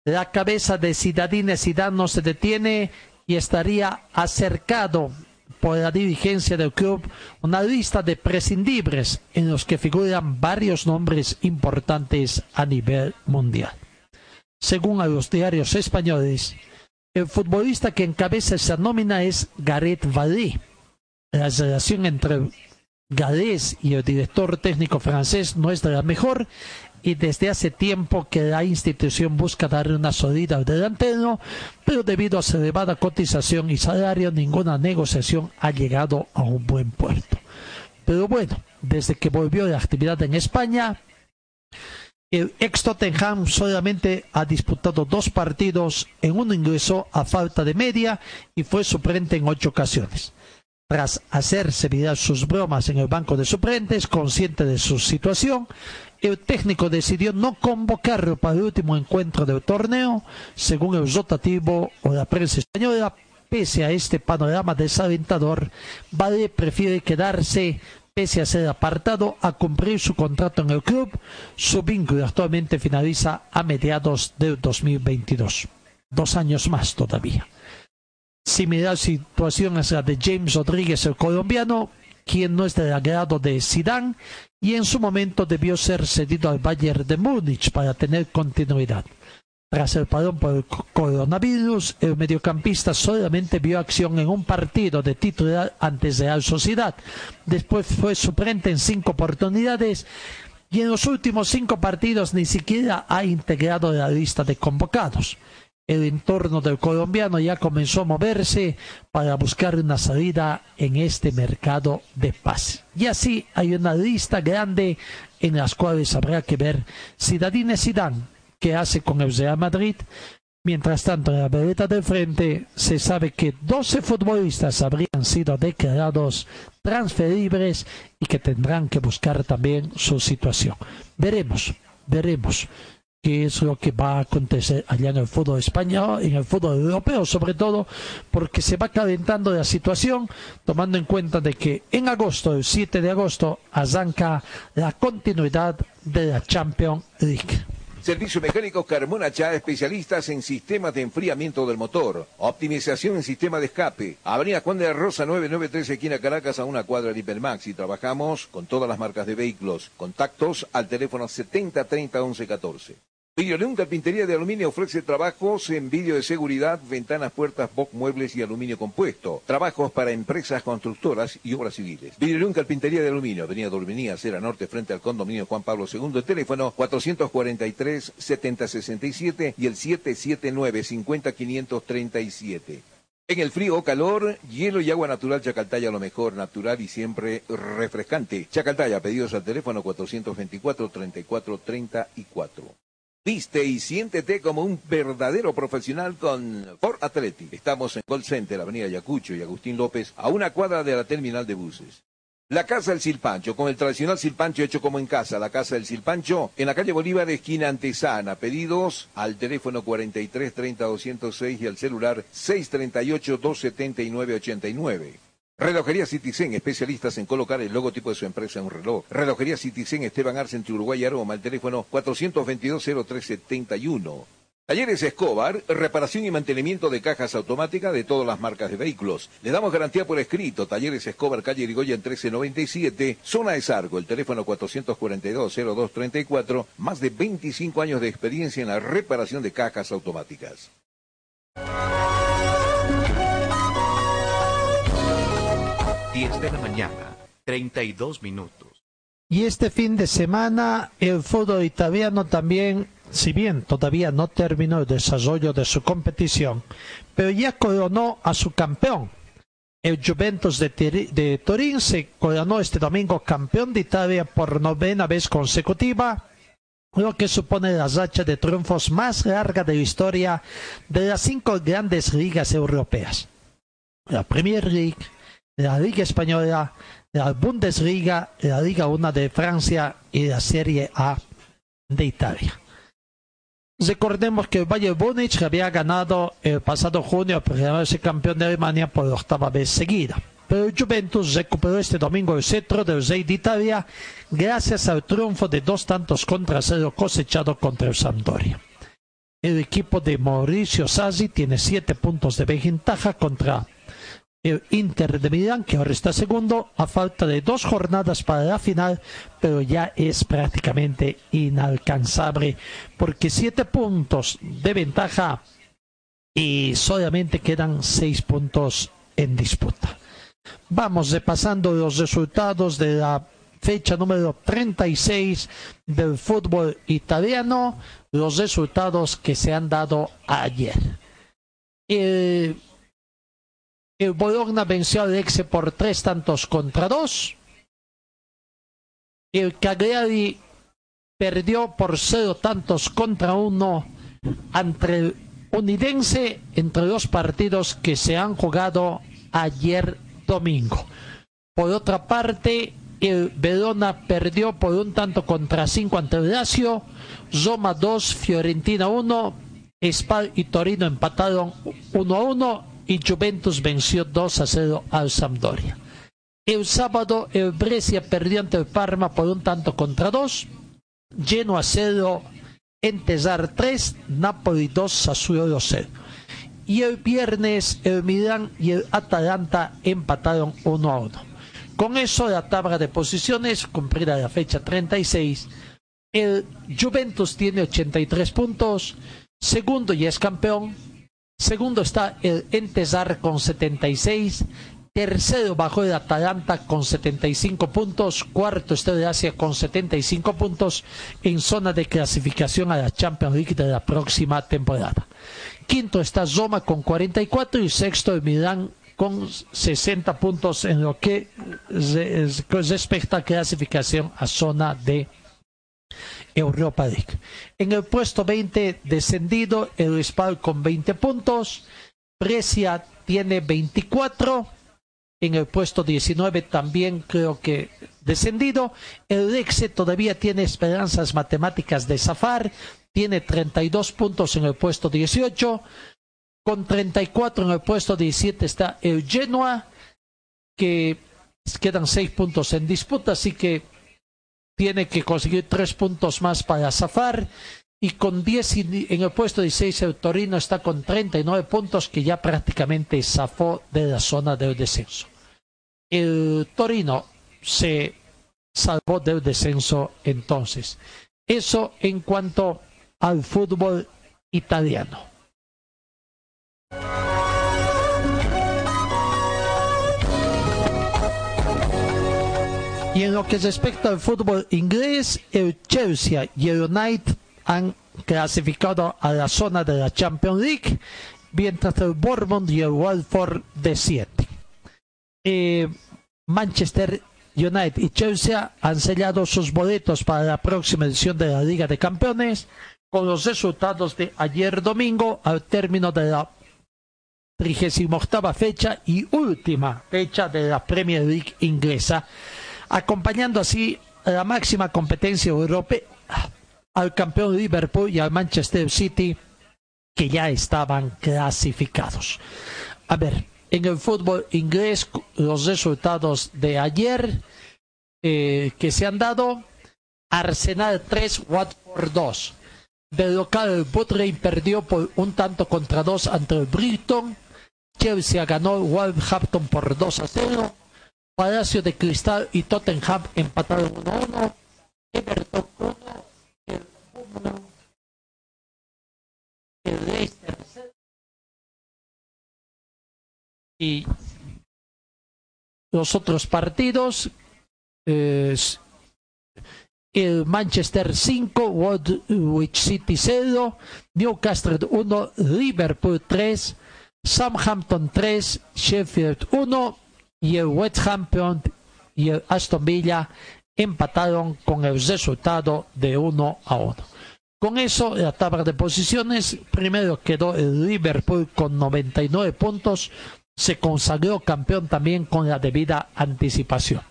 la cabeza de Cidadine Zidane no se detiene y estaría acercado por la dirigencia del club una lista de prescindibles en los que figuran varios nombres importantes a nivel mundial. Según los diarios españoles, el futbolista que encabeza esa nómina es Gareth Bale. La relación entre Galés y el director técnico francés no es de la mejor y desde hace tiempo que la institución busca darle una salida al delantero, pero debido a su elevada cotización y salario, ninguna negociación ha llegado a un buen puerto. Pero bueno, desde que volvió la actividad en España, el ex Tottenham solamente ha disputado dos partidos, en uno ingresó a falta de media y fue suplente en ocho ocasiones. Tras hacerse viral sus bromas en el banco de suplentes, consciente de su situación, el técnico decidió no convocarlo para el último encuentro del torneo, según el rotativo o la prensa española. Pese a este panorama desalentador, Vale prefiere quedarse, pese a ser apartado, a cumplir su contrato en el club. Su vínculo actualmente finaliza a mediados del 2022. Dos años más todavía. Similar situación es la de James Rodríguez, el colombiano, quien no es del agrado de Zidane y en su momento debió ser cedido al Bayern de Múnich para tener continuidad. Tras el parón por el coronavirus, el mediocampista solamente vio acción en un partido de titular ante Real Sociedad. Después fue suplente en cinco oportunidades y en los últimos cinco partidos ni siquiera ha integrado la lista de convocados el entorno del colombiano ya comenzó a moverse para buscar una salida en este mercado de paz. Y así hay una lista grande en las cuales habrá que ver si Dadine Zidane, que hace con el Real Madrid, Mientras tanto, en la vereda del frente se sabe que 12 futbolistas habrían sido declarados transferibles y que tendrán que buscar también su situación. Veremos, veremos qué es lo que va a acontecer allá en el fútbol español, en el fútbol europeo, sobre todo porque se va calentando la situación, tomando en cuenta de que en agosto, el 7 de agosto, arranca la continuidad de la Champions League. Servicio Mecánico Carmona Chá, especialistas en sistemas de enfriamiento del motor, optimización en sistema de escape. Avenida Juan de Rosa 993, esquina Caracas, a una cuadra de Hipermax. Y trabajamos con todas las marcas de vehículos. Contactos al teléfono 7030 1114. Videoleón Carpintería de Aluminio ofrece trabajos en vídeo de seguridad, ventanas, puertas, box, muebles y aluminio compuesto. Trabajos para empresas constructoras y obras civiles. Videoleón Carpintería de Aluminio, Avenida Dorminía, Acera Norte, frente al condominio Juan Pablo II. Teléfono 443-7067 y el 779-50537. En el frío o calor, hielo y agua natural Chacaltaya, lo mejor, natural y siempre refrescante. Chacaltaya, pedidos al teléfono 424-3434. Viste y siéntete como un verdadero profesional con Ford Athletic. Estamos en Gold Center, Avenida Yacucho y Agustín López, a una cuadra de la terminal de buses. La Casa del Silpancho, con el tradicional silpancho hecho como en casa. La Casa del Silpancho, en la calle Bolívar, esquina Antesana. Pedidos al teléfono 43 30 206 y al celular 638 279 89. Relojería Citizen, especialistas en colocar el logotipo de su empresa en un reloj. Relojería Citizen, Esteban Arce, entre Uruguay y Aroma, el teléfono 422-0371. Talleres Escobar, reparación y mantenimiento de cajas automáticas de todas las marcas de vehículos. Le damos garantía por escrito. Talleres Escobar, calle Irigoyen 1397, zona de Sargo, el teléfono 442-0234, más de 25 años de experiencia en la reparación de cajas automáticas. 10 de la mañana, 32 minutos. Y este fin de semana el fútbol italiano también, si bien todavía no terminó el desarrollo de su competición, pero ya coronó a su campeón. El Juventus de, Turín se coronó este domingo campeón de Italia por novena vez consecutiva, lo que supone la racha de triunfos más larga de la historia de las cinco grandes ligas europeas. La Premier League, la Liga Española, la Bundesliga, la Liga 1 de Francia y la Serie A de Italia. Recordemos que el Bayern Múnich había ganado el pasado junio por ser campeón de Alemania por octava vez seguida. Pero Juventus recuperó este domingo el cetro del rey de Italia gracias al triunfo de dos tantos contra cero cosechado contra el Sampdoria. El equipo de Mauricio Sazzi tiene siete puntos de ventaja contra Inter de Milán, que ahora está segundo, a falta de dos jornadas para la final, pero ya es prácticamente inalcanzable, porque siete puntos de ventaja y solamente quedan seis puntos en disputa. Vamos repasando los resultados de la fecha número 36 del fútbol italiano, los resultados que se han dado ayer. El el Bologna venció al Exe por tres tantos contra dos. El Cagliari perdió por cero tantos contra uno ante el Unidense entre los partidos que se han jugado ayer domingo. Por otra parte, el Verona perdió por un tanto contra cinco ante el Lazio, Roma 2, Fiorentina 1, Spal y Torino empataron 1 a 1 y Juventus venció 2 a 0 al Sampdoria. El sábado el Brescia perdió ante el Parma por un tanto contra 2, lleno a 0 Entesar 3, Napoli 2, Sassuolo 0. Y el viernes el Milán y el Atalanta empataron 1 a 1. Con eso la tabla de posiciones, cumplida la fecha 36, el Juventus tiene 83 puntos, segundo y es campeón, Segundo está el Entesar con 76. Tercero bajo el Atalanta con 75 puntos. Cuarto está el Asia con 75 puntos en zona de clasificación a la Champions League de la próxima temporada. Quinto está Roma con 44 y sexto el Milán con 60 puntos en lo que respecta a clasificación a zona de Europa League. En el puesto 20 descendido el Spal con 20 puntos, Brescia tiene 24, en el puesto 19 también creo que descendido, el Lexe todavía tiene esperanzas matemáticas de zafar, tiene 32 puntos en el puesto 18, con 34 en el puesto 17 está el Genoa, que quedan 6 puntos en disputa, así que tiene que conseguir tres puntos más para zafar. Y con 10 en el puesto 16 el Torino está con 39 puntos que ya prácticamente zafó de la zona del descenso. El Torino se salvó del descenso entonces. Eso en cuanto al fútbol italiano. Y en lo que respecta al fútbol inglés, el Chelsea y el United han clasificado a la zona de la Champions League, mientras el Bournemouth y el Watford descienden. Eh, Manchester United y Chelsea han sellado sus boletos para la próxima edición de la Liga de Campeones con los resultados de ayer domingo al término de la 38 fecha y última fecha de la Premier League inglesa acompañando así la máxima competencia europea al campeón Liverpool y al Manchester City que ya estaban clasificados. A ver, en el fútbol inglés los resultados de ayer eh, que se han dado, Arsenal 3, Watford 2. De local el perdió por un tanto contra dos ante el Brighton. Chelsea ganó Wolverhampton por 2 a 0. Palacio de Cristal y Tottenham empataron 1-1. Everton 1, el 1, el Leicester 0. Y los otros partidos, el Manchester 5, Woodwich City 0, Newcastle 1, Liverpool 3, Southampton 3, Sheffield 1 y el West Ham y el Aston Villa empataron con el resultado de 1 a 1. Con eso, la tabla de posiciones, primero quedó el Liverpool con 99 puntos, se consagró campeón también con la debida anticipación.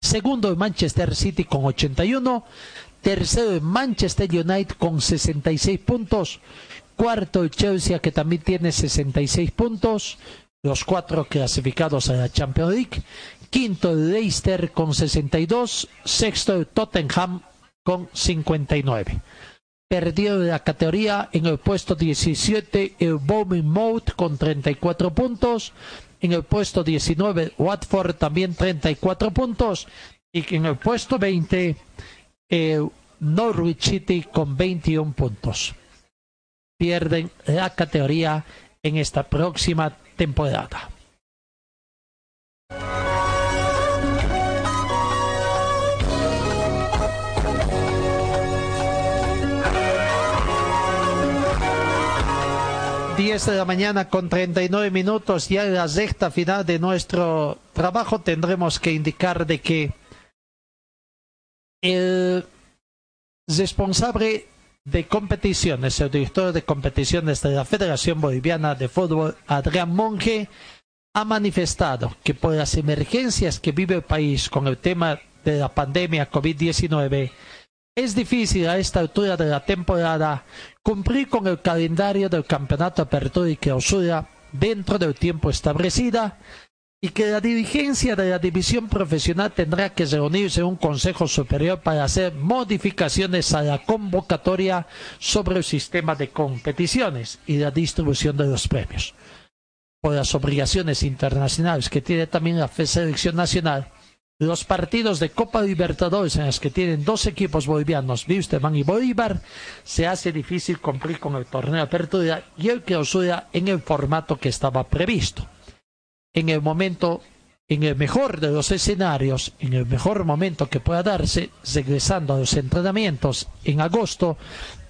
Segundo el Manchester City con 81, tercero el Manchester United con 66 puntos, cuarto el Chelsea que también tiene 66 puntos, los cuatro clasificados a la Champions League. Quinto el Leicester con 62. Sexto el Tottenham con 59. Perdió la categoría en el puesto 17 el Bournemouth con 34 puntos. En el puesto 19 Watford también 34 puntos. Y en el puesto 20 el Norwich City con 21 puntos. Pierden la categoría en esta próxima temporada. De la mañana con 39 minutos, ya en la sexta final de nuestro trabajo tendremos que indicar de que el responsable de competiciones, el director de competiciones de la Federación Boliviana de Fútbol, Adrián Monge, ha manifestado que por las emergencias que vive el país con el tema de la pandemia COVID-19, es difícil a esta altura de la temporada cumplir con el calendario del Campeonato Apertura y Clausura dentro del tiempo establecido y que la dirigencia de la división profesional tendrá que reunirse en un Consejo Superior para hacer modificaciones a la convocatoria sobre el sistema de competiciones y la distribución de los premios. Por las obligaciones internacionales que tiene también la Selección Nacional, los partidos de Copa Libertadores en los que tienen dos equipos bolivianos, Wisterman y Bolívar, se hace difícil cumplir con el torneo de apertura y el clausura en el formato que estaba previsto en el momento, en el mejor de los escenarios, en el mejor momento que pueda darse, regresando a los entrenamientos en agosto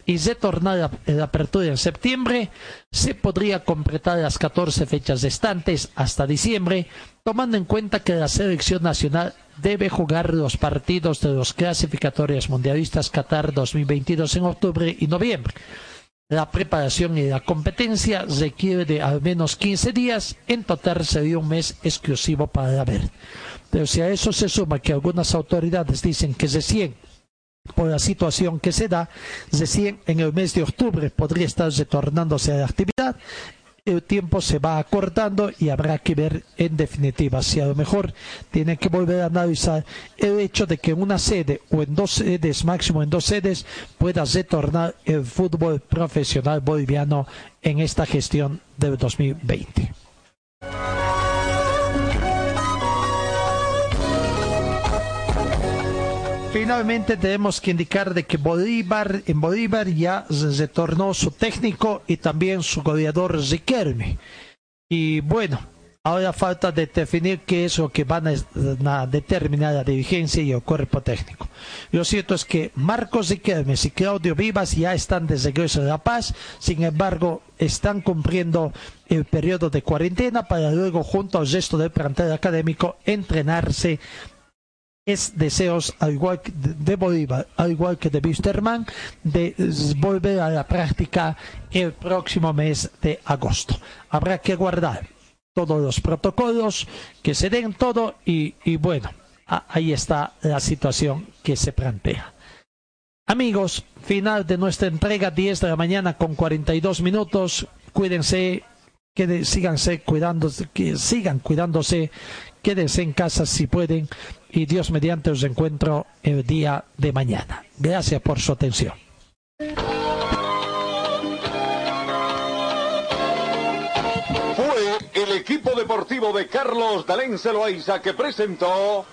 y retornar a la apertura en septiembre, se podría completar las 14 fechas restantes hasta diciembre, tomando en cuenta que la selección nacional debe jugar los partidos de los clasificatorios mundialistas Qatar 2022 en octubre y noviembre la preparación y la competencia requiere de al menos 15 días, en total sería un mes exclusivo para la ver. Pero si a eso se suma que algunas autoridades dicen que recién, por la situación que se da, recién en el mes de octubre podría estar retornándose a la actividad, el tiempo se va acortando y habrá que ver en definitiva si a lo mejor tiene que volver a analizar el hecho de que una sede o en dos sedes, máximo en dos sedes, pueda retornar el fútbol profesional boliviano en esta gestión del 2020. Finalmente tenemos que indicar de que Bolívar, en Bolívar ya retornó su técnico y también su goleador Riquelme. Y bueno, ahora falta definir qué es lo que van a, determinar la dirigencia y el cuerpo técnico. Lo cierto es que Marcos Riquelme y Claudio Vivas ya están de regreso de La Paz, sin embargo, están cumpliendo el periodo de cuarentena para luego, junto al resto del plantel académico, entrenarse es deseos, al igual que de Bolívar, al igual que de Wisterman, de volver a la práctica el próximo mes de agosto. Habrá que guardar todos los protocolos, que se den todo y, bueno, ahí está la situación que se plantea. Amigos, final de nuestra entrega 10 de la mañana con 42 minutos. Cuídense, que síganse cuidándose, que sigan cuidándose, quédense en casa si pueden y Dios mediante os encuentro el día de mañana. Gracias por su atención. Fue el equipo deportivo de Carlos Dalén Celoaiza que presentó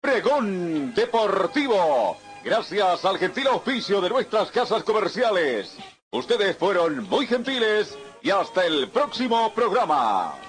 Pregón Deportivo. Gracias al gentil auspicio de nuestras casas comerciales. Ustedes fueron muy gentiles y hasta el próximo programa.